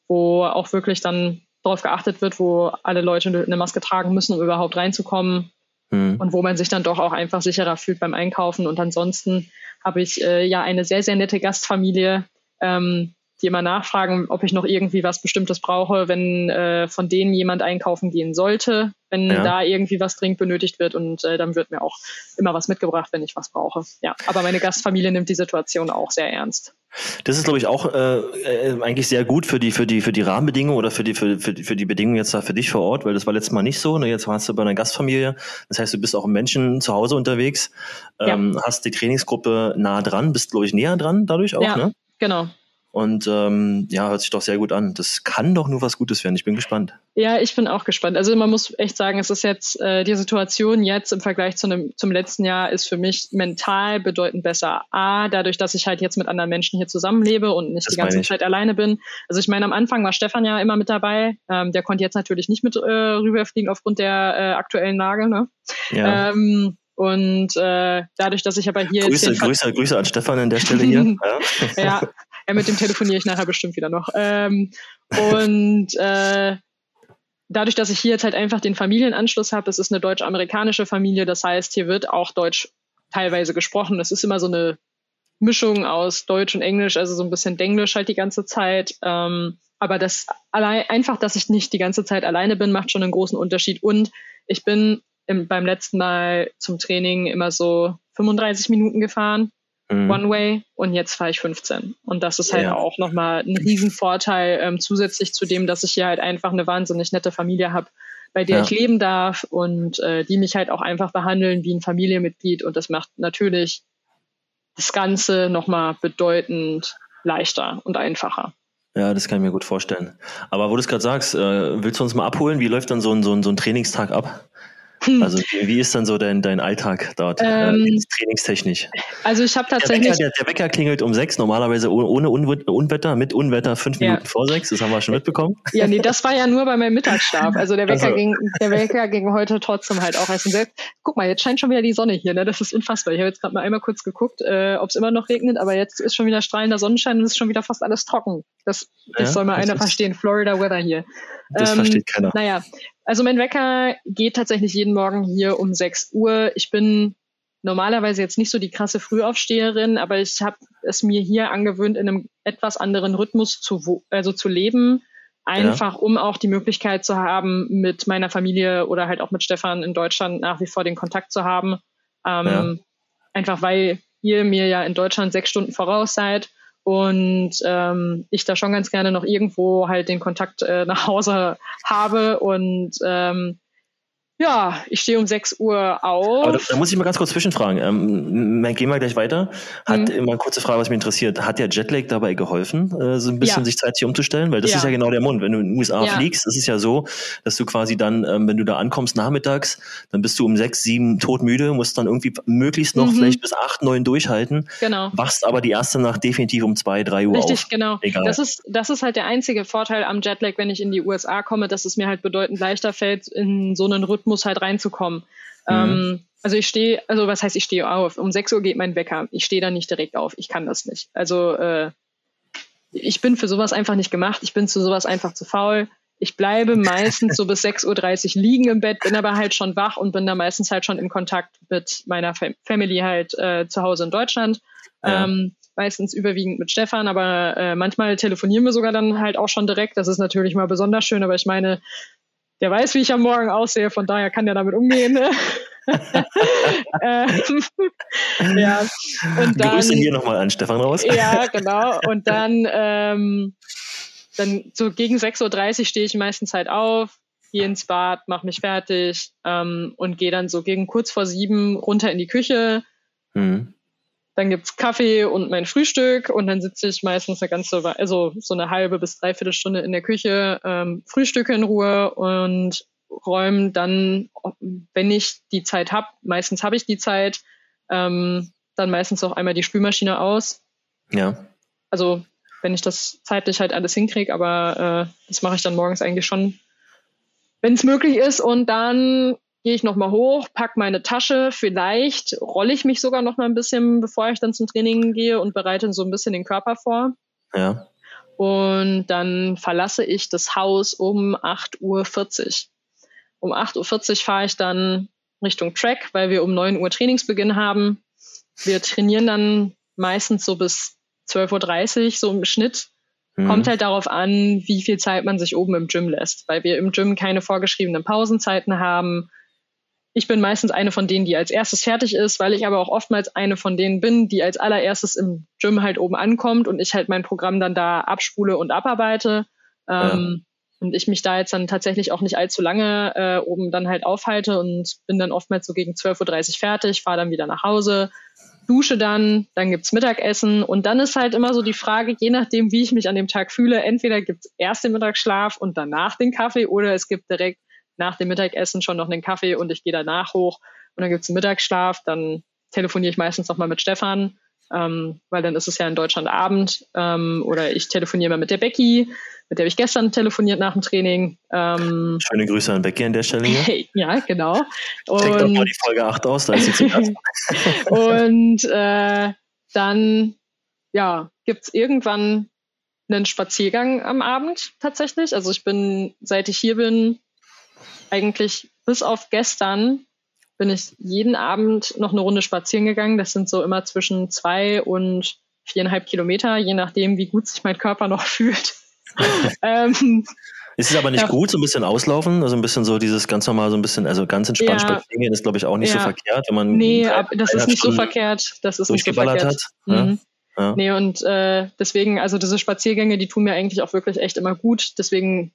wo auch wirklich dann darauf geachtet wird, wo alle Leute eine Maske tragen müssen, um überhaupt reinzukommen. Mhm. Und wo man sich dann doch auch einfach sicherer fühlt beim Einkaufen. Und ansonsten habe ich äh, ja eine sehr, sehr nette Gastfamilie, ähm, die immer nachfragen, ob ich noch irgendwie was Bestimmtes brauche, wenn äh, von denen jemand einkaufen gehen sollte, wenn ja. da irgendwie was dringend benötigt wird. Und äh, dann wird mir auch immer was mitgebracht, wenn ich was brauche. Ja, aber meine Gastfamilie nimmt die Situation auch sehr ernst. Das ist, glaube ich, auch äh, äh, eigentlich sehr gut für die, für die, für die Rahmenbedingungen oder für die, für, für, die, für die Bedingungen jetzt da für dich vor Ort, weil das war letztes Mal nicht so. Ne? Jetzt warst du bei einer Gastfamilie. Das heißt, du bist auch im Menschen zu Hause unterwegs, ähm, ja. hast die Trainingsgruppe nah dran, bist, glaube ich, näher dran dadurch auch, ja, ne? Genau. Und ähm, ja, hört sich doch sehr gut an. Das kann doch nur was Gutes werden. Ich bin gespannt. Ja, ich bin auch gespannt. Also man muss echt sagen, es ist jetzt äh, die Situation jetzt im Vergleich zu einem, zum letzten Jahr ist für mich mental bedeutend besser. A, dadurch, dass ich halt jetzt mit anderen Menschen hier zusammenlebe und nicht das die ganze Zeit alleine bin. Also ich meine, am Anfang war Stefan ja immer mit dabei. Ähm, der konnte jetzt natürlich nicht mit äh, rüberfliegen aufgrund der äh, aktuellen Lage. Ne? Ja. Ähm, und äh, dadurch, dass ich aber hier. Grüße, Grüße, Grüße an Stefan an der Stelle hier. ja. ja, ja, mit dem telefoniere ich nachher bestimmt wieder noch. Ähm, und äh, dadurch, dass ich hier jetzt halt einfach den Familienanschluss habe, es ist eine deutsch-amerikanische Familie, das heißt, hier wird auch Deutsch teilweise gesprochen. Das ist immer so eine Mischung aus Deutsch und Englisch, also so ein bisschen Denglisch halt die ganze Zeit. Ähm, aber das allein, einfach, dass ich nicht die ganze Zeit alleine bin, macht schon einen großen Unterschied. Und ich bin im, beim letzten Mal zum Training immer so 35 Minuten gefahren mhm. One Way und jetzt fahre ich 15. Und das ist halt ja. auch nochmal ein Riesenvorteil ähm, zusätzlich zu dem, dass ich hier halt einfach eine wahnsinnig nette Familie habe, bei der ja. ich leben darf und äh, die mich halt auch einfach behandeln wie ein Familienmitglied und das macht natürlich das Ganze nochmal bedeutend leichter und einfacher. Ja, das kann ich mir gut vorstellen. Aber wo du es gerade sagst, äh, willst du uns mal abholen? Wie läuft dann so ein, so ein, so ein Trainingstag ab? Hm. Also wie, wie, ist dann so dein, dein Alltag dort, äh, ähm, äh, trainingstechnisch? Also ich habe tatsächlich... Der Wecker, der, der Wecker, klingelt um sechs, normalerweise ohne Unwetter, mit Unwetter fünf Minuten ja. vor sechs, das haben wir schon mitbekommen. Ja, nee, das war ja nur bei meinem Mittagsschlaf. Also der Wecker, also. ging, der Wecker ging heute trotzdem halt auch erst um sechs. Guck mal, jetzt scheint schon wieder die Sonne hier, ne? das ist unfassbar. Ich habe jetzt gerade mal einmal kurz geguckt, äh, ob es immer noch regnet, aber jetzt ist schon wieder strahlender Sonnenschein und es ist schon wieder fast alles trocken. Das, das ja, soll mal einer verstehen, Florida Weather hier. Das ähm, versteht keiner. Naja, also mein Wecker geht tatsächlich jeden Morgen hier um 6 Uhr. Ich bin normalerweise jetzt nicht so die krasse Frühaufsteherin, aber ich habe es mir hier angewöhnt, in einem etwas anderen Rhythmus zu, also zu leben. Einfach ja. um auch die Möglichkeit zu haben, mit meiner Familie oder halt auch mit Stefan in Deutschland nach wie vor den Kontakt zu haben. Ähm, ja. Einfach weil ihr mir ja in Deutschland sechs Stunden voraus seid und ähm, ich da schon ganz gerne noch irgendwo halt den Kontakt äh, nach Hause habe. Und ähm, ja, ich stehe um 6 Uhr auf. Aber da, da, muss ich mal ganz kurz zwischenfragen. Ähm, gehen wir gleich weiter. Hat mhm. immer eine kurze Frage, was mich interessiert. Hat der Jetlag dabei geholfen, äh, so ein bisschen ja. sich zeitlich umzustellen? Weil das ja. ist ja genau der Mund. Wenn du in den USA ja. fliegst, ist es ja so, dass du quasi dann, ähm, wenn du da ankommst nachmittags, dann bist du um 6, 7 todmüde, musst dann irgendwie möglichst noch mhm. vielleicht bis 8, 9 durchhalten. Genau. Wachst aber die erste Nacht definitiv um 2, 3 Uhr Richtig, auf. Richtig, genau. Egal. Das ist, das ist halt der einzige Vorteil am Jetlag, wenn ich in die USA komme, dass es mir halt bedeutend leichter fällt, in so einen Rhythmus halt reinzukommen kommen. Mhm. Ähm, also ich stehe, also was heißt, ich stehe auf? Um 6 Uhr geht mein Wecker. Ich stehe da nicht direkt auf. Ich kann das nicht. Also äh, ich bin für sowas einfach nicht gemacht. Ich bin zu sowas einfach zu faul. Ich bleibe meistens so bis 6.30 Uhr liegen im Bett, bin aber halt schon wach und bin da meistens halt schon im Kontakt mit meiner Family halt äh, zu Hause in Deutschland. Ja. Ähm, meistens überwiegend mit Stefan, aber äh, manchmal telefonieren wir sogar dann halt auch schon direkt. Das ist natürlich mal besonders schön, aber ich meine, der weiß, wie ich am Morgen aussehe, von daher kann der damit umgehen. Ähm, ja. Und dann, Grüße hier nochmal an Stefan raus. ja, genau. Und dann, ähm, dann so gegen 6.30 Uhr stehe ich meistens halt auf, gehe ins Bad, mache mich fertig ähm, und gehe dann so gegen kurz vor sieben runter in die Küche. Mhm. Dann gibt's Kaffee und mein Frühstück und dann sitze ich meistens eine ganze, also so eine halbe bis dreiviertel Stunde in der Küche, ähm, frühstücke in Ruhe und räume dann, wenn ich die Zeit habe, meistens habe ich die Zeit, ähm, dann meistens auch einmal die Spülmaschine aus. Ja. Also wenn ich das zeitlich halt alles hinkriege, aber äh, das mache ich dann morgens eigentlich schon, wenn es möglich ist. Und dann gehe ich nochmal hoch, pack meine Tasche, vielleicht rolle ich mich sogar noch mal ein bisschen, bevor ich dann zum Training gehe und bereite so ein bisschen den Körper vor. Ja. Und dann verlasse ich das Haus um 8.40 Uhr. Um 8.40 Uhr fahre ich dann Richtung Track, weil wir um 9 Uhr Trainingsbeginn haben. Wir trainieren dann meistens so bis 12.30 Uhr, so im Schnitt. Mhm. Kommt halt darauf an, wie viel Zeit man sich oben im Gym lässt, weil wir im Gym keine vorgeschriebenen Pausenzeiten haben ich bin meistens eine von denen, die als erstes fertig ist, weil ich aber auch oftmals eine von denen bin, die als allererstes im Gym halt oben ankommt und ich halt mein Programm dann da abspule und abarbeite. Ähm, ja. Und ich mich da jetzt dann tatsächlich auch nicht allzu lange äh, oben dann halt aufhalte und bin dann oftmals so gegen 12.30 Uhr fertig, fahre dann wieder nach Hause, dusche dann, dann gibt's Mittagessen und dann ist halt immer so die Frage, je nachdem, wie ich mich an dem Tag fühle, entweder gibt's erst den Mittagsschlaf und danach den Kaffee oder es gibt direkt nach dem Mittagessen schon noch einen Kaffee und ich gehe danach hoch und dann gibt es einen Mittagsschlaf. Dann telefoniere ich meistens noch mal mit Stefan, ähm, weil dann ist es ja in Deutschland Abend. Ähm, oder ich telefoniere mal mit der Becky, mit der habe ich gestern telefoniert nach dem Training. Ähm, Schöne Grüße an Becky an der Stelle hier. ja, genau. Und, Check doch mal die Folge 8 aus, da ist sie zu Gast. und äh, dann ja, gibt es irgendwann einen Spaziergang am Abend tatsächlich. Also ich bin, seit ich hier bin, eigentlich bis auf gestern bin ich jeden Abend noch eine Runde spazieren gegangen. Das sind so immer zwischen zwei und viereinhalb Kilometer, je nachdem, wie gut sich mein Körper noch fühlt. ähm, ist es aber nicht ja. gut, so ein bisschen auslaufen, also ein bisschen so dieses ganz normal, so ein bisschen, also ganz entspannt ja. spazieren ist, glaube ich, auch nicht ja. so verkehrt, wenn man. Nee, ab, das ist nicht so verkehrt. Das ist nicht so verkehrt. Hat. Mhm. Ja. Nee, und äh, deswegen, also diese Spaziergänge, die tun mir eigentlich auch wirklich echt immer gut. Deswegen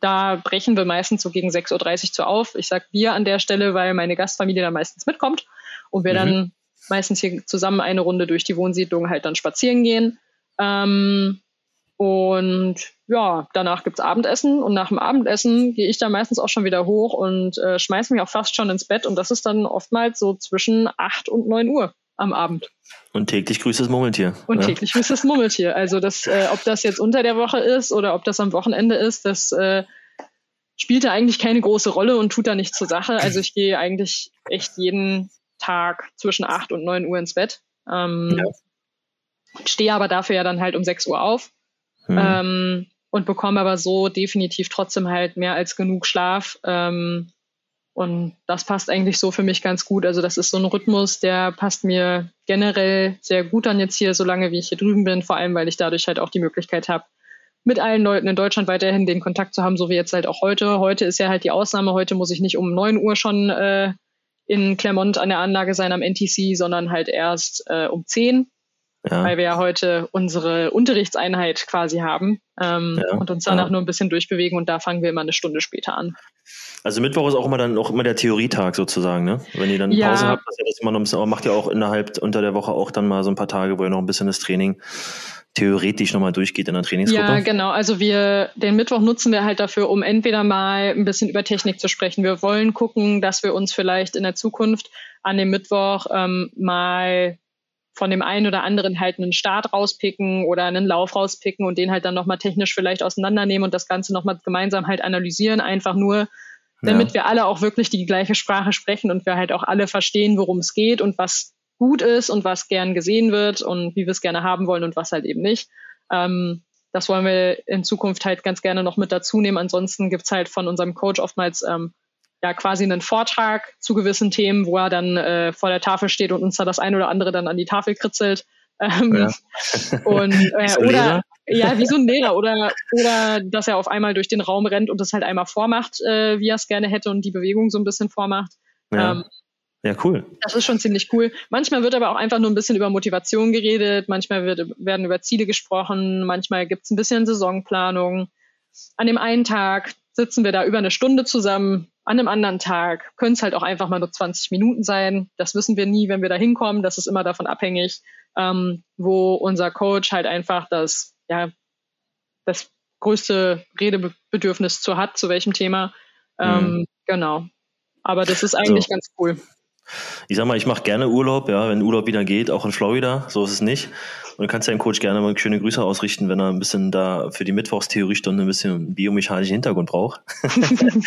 da brechen wir meistens so gegen 6.30 Uhr zu auf. Ich sage wir an der Stelle, weil meine Gastfamilie da meistens mitkommt und wir mhm. dann meistens hier zusammen eine Runde durch die Wohnsiedlung halt dann spazieren gehen. Ähm, Und ja, danach gibt's Abendessen und nach dem Abendessen gehe ich dann meistens auch schon wieder hoch und äh, schmeiß mich auch fast schon ins Bett und das ist dann oftmals so zwischen acht und neun Uhr am Abend. Und täglich grüßt das Murmeltier. Und ja. täglich grüßt das Murmeltier. Also das, äh, ob das jetzt unter der Woche ist oder ob das am Wochenende ist, das äh, spielt da eigentlich keine große Rolle und tut da nichts zur Sache. Also ich gehe eigentlich echt jeden Tag zwischen acht und neun Uhr ins Bett. Ähm, ja. Stehe aber dafür ja dann halt um sechs Uhr auf mhm. ähm, und bekomme aber so definitiv trotzdem halt mehr als genug Schlaf. Ähm, und das passt eigentlich so für mich ganz gut. Also das ist so ein Rhythmus, der passt mir generell sehr gut an jetzt hier, solange wie ich hier drüben bin, vor allem weil ich dadurch halt auch die Möglichkeit habe, mit allen Leuten in Deutschland weiterhin den Kontakt zu haben, so wie jetzt halt auch heute. Heute ist ja halt die Ausnahme. Heute muss ich nicht um neun Uhr schon äh, in Clermont an der Anlage sein am NTC, sondern halt erst äh, um zehn ja. weil wir ja heute unsere Unterrichtseinheit quasi haben ähm, ja, und uns danach ja. nur ein bisschen durchbewegen und da fangen wir immer eine Stunde später an. Also Mittwoch ist auch immer dann auch immer der Theorietag sozusagen, ne? Wenn ihr dann. Pause habt, ihr das immer noch ein bisschen, aber macht ihr auch innerhalb unter der Woche auch dann mal so ein paar Tage, wo ihr noch ein bisschen das Training theoretisch nochmal durchgeht in der Trainingsgruppe? Ja, genau. Also wir, den Mittwoch nutzen wir halt dafür, um entweder mal ein bisschen über Technik zu sprechen. Wir wollen gucken, dass wir uns vielleicht in der Zukunft an dem Mittwoch ähm, mal von dem einen oder anderen halt einen Start rauspicken oder einen Lauf rauspicken und den halt dann nochmal technisch vielleicht auseinandernehmen und das Ganze nochmal gemeinsam halt analysieren, einfach nur, damit ja. wir alle auch wirklich die gleiche Sprache sprechen und wir halt auch alle verstehen, worum es geht und was gut ist und was gern gesehen wird und wie wir es gerne haben wollen und was halt eben nicht. Ähm, das wollen wir in Zukunft halt ganz gerne noch mit dazu nehmen. Ansonsten gibt's halt von unserem Coach oftmals ähm, ja quasi einen Vortrag zu gewissen Themen, wo er dann äh, vor der Tafel steht und uns da das ein oder andere dann an die Tafel kritzelt. Ähm, ja. und äh, oder Lehrer? ja, wie so ein Lehrer oder oder dass er auf einmal durch den Raum rennt und das halt einmal vormacht, äh, wie er es gerne hätte und die Bewegung so ein bisschen vormacht. Ja. Ähm, ja, cool. Das ist schon ziemlich cool. Manchmal wird aber auch einfach nur ein bisschen über Motivation geredet, manchmal wird, werden über Ziele gesprochen, manchmal gibt's ein bisschen Saisonplanung. An dem einen Tag sitzen wir da über eine Stunde zusammen, an einem anderen Tag können es halt auch einfach mal nur 20 Minuten sein. Das wissen wir nie, wenn wir da hinkommen. Das ist immer davon abhängig, ähm, wo unser Coach halt einfach das, ja, das größte Redebedürfnis zu hat, zu welchem Thema. Ähm, mhm. Genau. Aber das ist eigentlich also, ganz cool. Ich sag mal, ich mache gerne Urlaub, ja, wenn Urlaub wieder geht, auch in Florida, so ist es nicht. Und du kannst deinem Coach gerne mal schöne Grüße ausrichten, wenn er ein bisschen da für die Mittwochstheoriestunde ein bisschen biomechanischen Hintergrund braucht. ein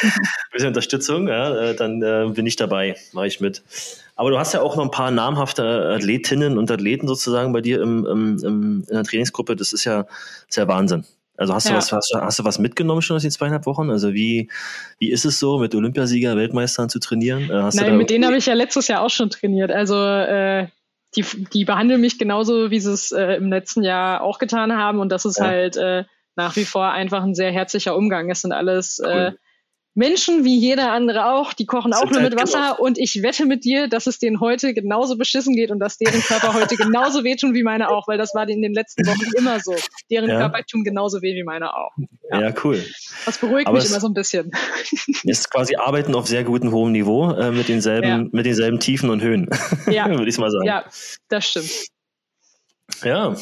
bisschen Unterstützung, ja, äh, dann äh, bin ich dabei, mache ich mit. Aber du hast ja auch noch ein paar namhafte Athletinnen und Athleten sozusagen bei dir im, im, im, in der Trainingsgruppe. Das ist ja, das ist ja Wahnsinn. Also hast du, was, hast, hast du was mitgenommen schon aus den zweieinhalb Wochen? Also wie, wie ist es so, mit Olympiasieger, Weltmeistern zu trainieren? Äh, hast Nein, mit denen habe ich ja letztes Jahr auch schon trainiert. Also äh, die, die behandeln mich genauso, wie sie es äh, im letzten Jahr auch getan haben. Und das ist ja. halt äh, nach wie vor einfach ein sehr herzlicher Umgang. Es sind alles äh, cool. Menschen wie jeder andere auch, die kochen auch nur mit Wasser und ich wette mit dir, dass es denen heute genauso beschissen geht und dass deren Körper heute genauso wehtun wie meine auch, weil das war in den letzten Wochen immer so. Deren ja. Körper tun genauso weh wie meine auch. Ja, ja cool. Das beruhigt Aber mich immer so ein bisschen. Ist quasi Arbeiten auf sehr gutem hohem Niveau äh, mit denselben, ja. mit denselben Tiefen und Höhen. Würde ich mal sagen. Ja, das stimmt. Ja,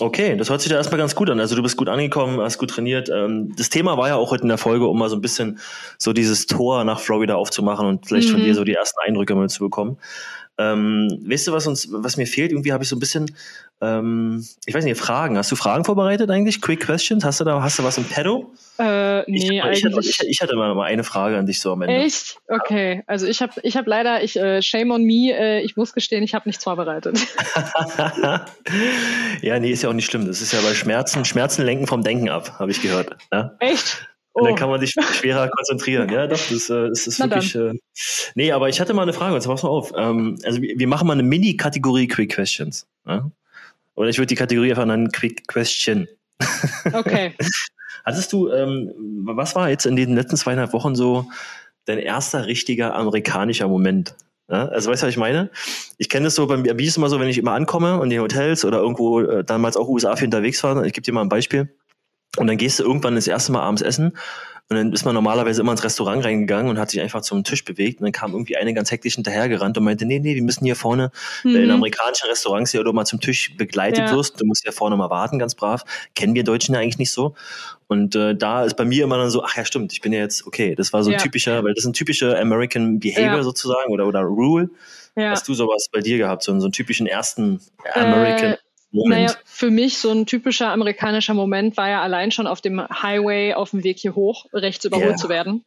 okay, das hört sich da erstmal ganz gut an. Also du bist gut angekommen, hast gut trainiert. Ähm, das Thema war ja auch heute in der Folge, um mal so ein bisschen so dieses Tor nach Florida aufzumachen und vielleicht mhm. von dir so die ersten Eindrücke mal zu bekommen. Ähm, weißt du, was uns, was mir fehlt? Irgendwie habe ich so ein bisschen, ähm, ich weiß nicht, Fragen. Hast du Fragen vorbereitet eigentlich? Quick Questions? Hast du da, hast du was im Pedo? Äh, nee, ich, eigentlich. Ich, ich, ich, hatte mal eine Frage an dich so am Ende. Echt? Okay. Also ich habe, ich habe leider, ich äh, shame on me. Äh, ich muss gestehen, ich habe nichts vorbereitet. ja, nee, ist ja auch nicht schlimm. Das ist ja bei Schmerzen, Schmerzen lenken vom Denken ab, habe ich gehört. Ja? Echt? Oh. Dann kann man sich schwerer konzentrieren. Ja, doch, das, äh, das ist wirklich. Äh, nee, aber ich hatte mal eine Frage, zwar pass mal auf. Ähm, also wir machen mal eine Mini-Kategorie Quick Questions. Ja? Oder ich würde die Kategorie einfach nennen Quick Question. Okay. Hattest du, ähm, was war jetzt in den letzten zweieinhalb Wochen so dein erster richtiger amerikanischer Moment? Ja, also weißt du, was ich meine? Ich kenne das so beim Airbnb ist immer so, wenn ich immer ankomme und in den Hotels oder irgendwo äh, damals auch USA für unterwegs war. Ich gebe dir mal ein Beispiel. Und dann gehst du irgendwann das erste Mal abends essen und dann ist man normalerweise immer ins Restaurant reingegangen und hat sich einfach zum Tisch bewegt. Und dann kam irgendwie eine ganz hektisch hinterhergerannt und meinte, nee, nee, wir müssen hier vorne, mhm. in amerikanischen Restaurants hier oder mal zum Tisch begleitet ja. wirst, du musst ja vorne mal warten, ganz brav. Kennen wir Deutschen ja eigentlich nicht so. Und äh, da ist bei mir immer dann so, ach ja, stimmt, ich bin ja jetzt, okay, das war so ein ja. typischer, weil das ist ein typischer American Behavior ja. sozusagen oder, oder Rule. Ja. Hast du sowas bei dir gehabt, so, so einen typischen ersten American? Äh, Moment. Naja, für mich so ein typischer amerikanischer Moment war ja allein schon auf dem Highway auf dem Weg hier hoch, rechts überholt yeah. zu werden.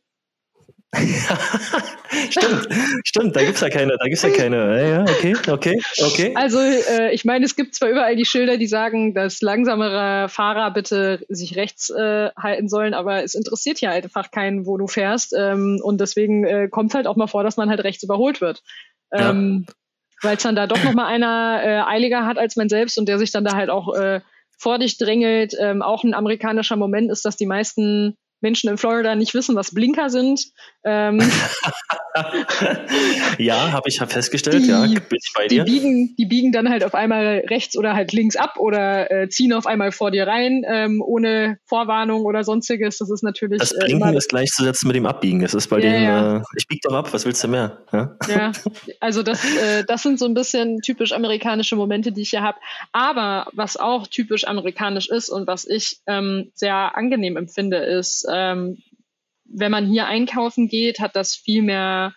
stimmt, stimmt, da gibt's ja keine, da gibt's ja keine, ja, okay, okay, okay. Also äh, ich meine, es gibt zwar überall die Schilder, die sagen, dass langsamere Fahrer bitte sich rechts äh, halten sollen, aber es interessiert ja einfach keinen, wo du fährst. Ähm, und deswegen äh, kommt halt auch mal vor, dass man halt rechts überholt wird. Ähm, ja weil es dann da doch nochmal einer äh, eiliger hat als man selbst und der sich dann da halt auch äh, vor dich drängelt. Ähm, auch ein amerikanischer Moment ist, dass die meisten Menschen in Florida nicht wissen, was Blinker sind. Ähm, ja, habe ich hab festgestellt, die, ja, bin ich bei dir. Die biegen, die biegen dann halt auf einmal rechts oder halt links ab oder äh, ziehen auf einmal vor dir rein, ähm, ohne Vorwarnung oder sonstiges. Das ist natürlich. Das äh, Blinken äh, ist gleichzusetzen mit dem Abbiegen. Das ist bei ja, denen, ja. Äh, ich bieg doch ab, was willst du mehr? Ja, ja also das, äh, das sind so ein bisschen typisch amerikanische Momente, die ich hier habe. Aber was auch typisch amerikanisch ist und was ich ähm, sehr angenehm empfinde, ist, ähm, wenn man hier einkaufen geht, hat das viel mehr,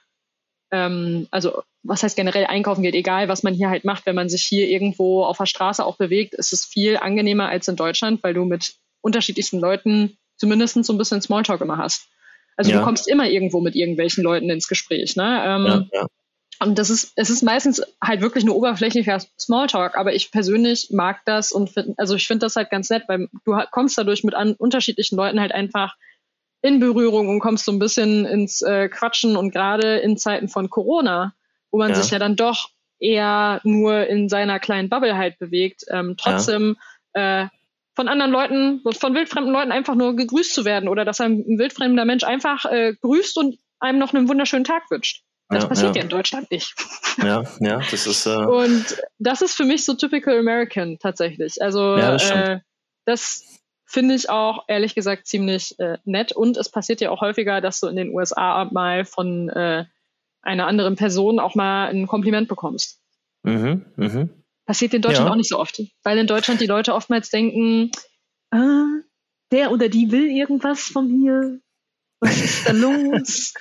ähm, also was heißt generell einkaufen geht, egal was man hier halt macht, wenn man sich hier irgendwo auf der Straße auch bewegt, ist es viel angenehmer als in Deutschland, weil du mit unterschiedlichsten Leuten zumindest so ein bisschen Smalltalk immer hast. Also ja. du kommst immer irgendwo mit irgendwelchen Leuten ins Gespräch. Ne? Ähm, ja, ja. Und das ist, es ist meistens halt wirklich nur oberflächlicher Smalltalk, aber ich persönlich mag das und find, also ich finde das halt ganz nett, weil du kommst dadurch mit an unterschiedlichen Leuten halt einfach in Berührung und kommst so ein bisschen ins äh, Quatschen und gerade in Zeiten von Corona, wo man ja. sich ja dann doch eher nur in seiner kleinen Bubble halt bewegt, ähm, trotzdem ja. äh, von anderen Leuten, von wildfremden Leuten einfach nur gegrüßt zu werden oder dass ein wildfremder Mensch einfach äh, grüßt und einem noch einen wunderschönen Tag wünscht. Das ja, passiert ja. ja. in Deutschland nicht. Ja, ja, das ist. Äh und das ist für mich so typical American tatsächlich. Also ja, das, äh, das finde ich auch ehrlich gesagt ziemlich äh, nett. Und es passiert ja auch häufiger, dass du in den USA mal von äh, einer anderen Person auch mal ein Kompliment bekommst. Mhm, mh. Passiert in Deutschland auch nicht so oft, weil in Deutschland die Leute oftmals denken, ah, der oder die will irgendwas von mir, was ist da los?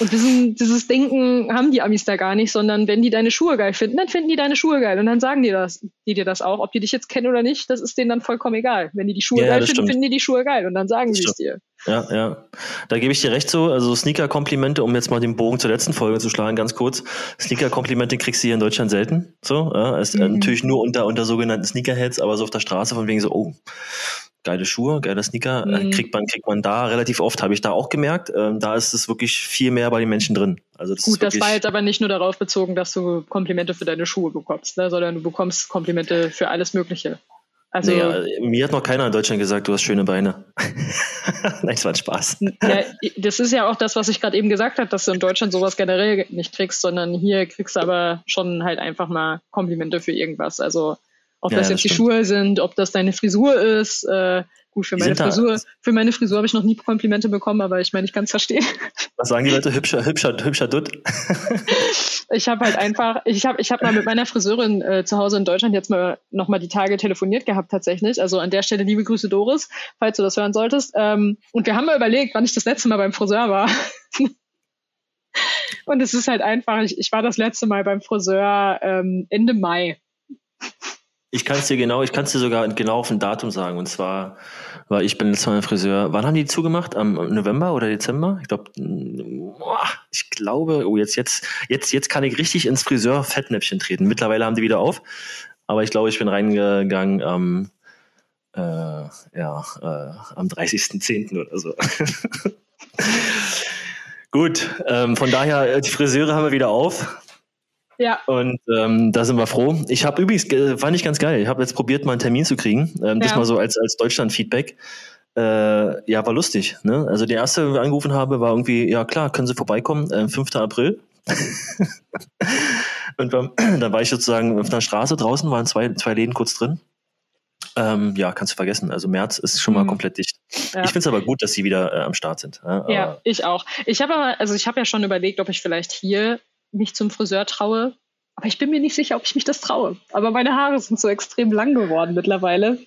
Und diesen, dieses Denken haben die Amis da gar nicht, sondern wenn die deine Schuhe geil finden, dann finden die deine Schuhe geil und dann sagen die das, die dir das auch. Ob die dich jetzt kennen oder nicht, das ist denen dann vollkommen egal. Wenn die die Schuhe ja, geil finden, stimmt. finden die die Schuhe geil und dann sagen sie es dir. Ja, ja. Da gebe ich dir recht so. Also Sneaker-Komplimente, um jetzt mal den Bogen zur letzten Folge zu schlagen, ganz kurz. Sneaker-Komplimente kriegst du hier in Deutschland selten. So, ja. Ist mhm. natürlich nur unter, unter sogenannten Sneakerheads, aber so auf der Straße von wegen so, oh, geile Schuhe, geile Sneaker, äh, mhm. kriegt man, kriegt man da relativ oft, habe ich da auch gemerkt. Ähm, da ist es wirklich viel mehr bei den Menschen drin. Also das Gut, das war jetzt aber nicht nur darauf bezogen, dass du Komplimente für deine Schuhe bekommst, ne, sondern du bekommst Komplimente für alles Mögliche. Also, nee, mir hat noch keiner in Deutschland gesagt, du hast schöne Beine. Nein, es war ein Spaß. Ja, das ist ja auch das, was ich gerade eben gesagt habe, dass du in Deutschland sowas generell nicht kriegst, sondern hier kriegst du aber schon halt einfach mal Komplimente für irgendwas. Also ob ja, das jetzt das die Schuhe sind, ob das deine Frisur ist. Äh, gut, für meine Frisur, für meine Frisur habe ich noch nie Komplimente bekommen, aber ich meine, ich kann es verstehen. Was sagen die Leute? Hübscher, hübscher, hübscher Dutt? ich habe halt einfach, ich habe ich hab mal mit meiner Friseurin äh, zu Hause in Deutschland jetzt mal nochmal die Tage telefoniert gehabt tatsächlich. Also an der Stelle liebe Grüße Doris, falls du das hören solltest. Ähm, und wir haben mal überlegt, wann ich das letzte Mal beim Friseur war. und es ist halt einfach, ich, ich war das letzte Mal beim Friseur ähm, Ende Mai. Ich kann es dir genau, ich kann es dir sogar genau auf ein Datum sagen. Und zwar war ich bin letztes Mal Friseur. Wann haben die zugemacht? Am November oder Dezember? Ich glaube, ich glaube, oh, jetzt, jetzt, jetzt, jetzt kann ich richtig ins Friseur-Fettnäpfchen treten. Mittlerweile haben die wieder auf. Aber ich glaube, ich bin reingegangen am, äh, ja, äh, am 30.10. oder so. Gut, ähm, von daher, die Friseure haben wir wieder auf. Ja. Und ähm, da sind wir froh. Ich habe übrigens, äh, fand ich ganz geil, ich habe jetzt probiert, mal einen Termin zu kriegen. Ähm, das mal so als, als Deutschland-Feedback. Äh, ja, war lustig. Ne? Also der erste, den wir angerufen habe, war irgendwie, ja klar, können Sie vorbeikommen, äh, 5. April. und beim, dann war ich sozusagen auf einer Straße draußen, waren zwei, zwei Läden kurz drin. Ähm, ja, kannst du vergessen. Also März ist schon mal mhm. komplett dicht. Ja. Ich finde es aber gut, dass sie wieder äh, am Start sind. Ja, ja ich auch. Ich habe aber, also ich habe ja schon überlegt, ob ich vielleicht hier mich zum Friseur traue. Aber ich bin mir nicht sicher, ob ich mich das traue. Aber meine Haare sind so extrem lang geworden mittlerweile.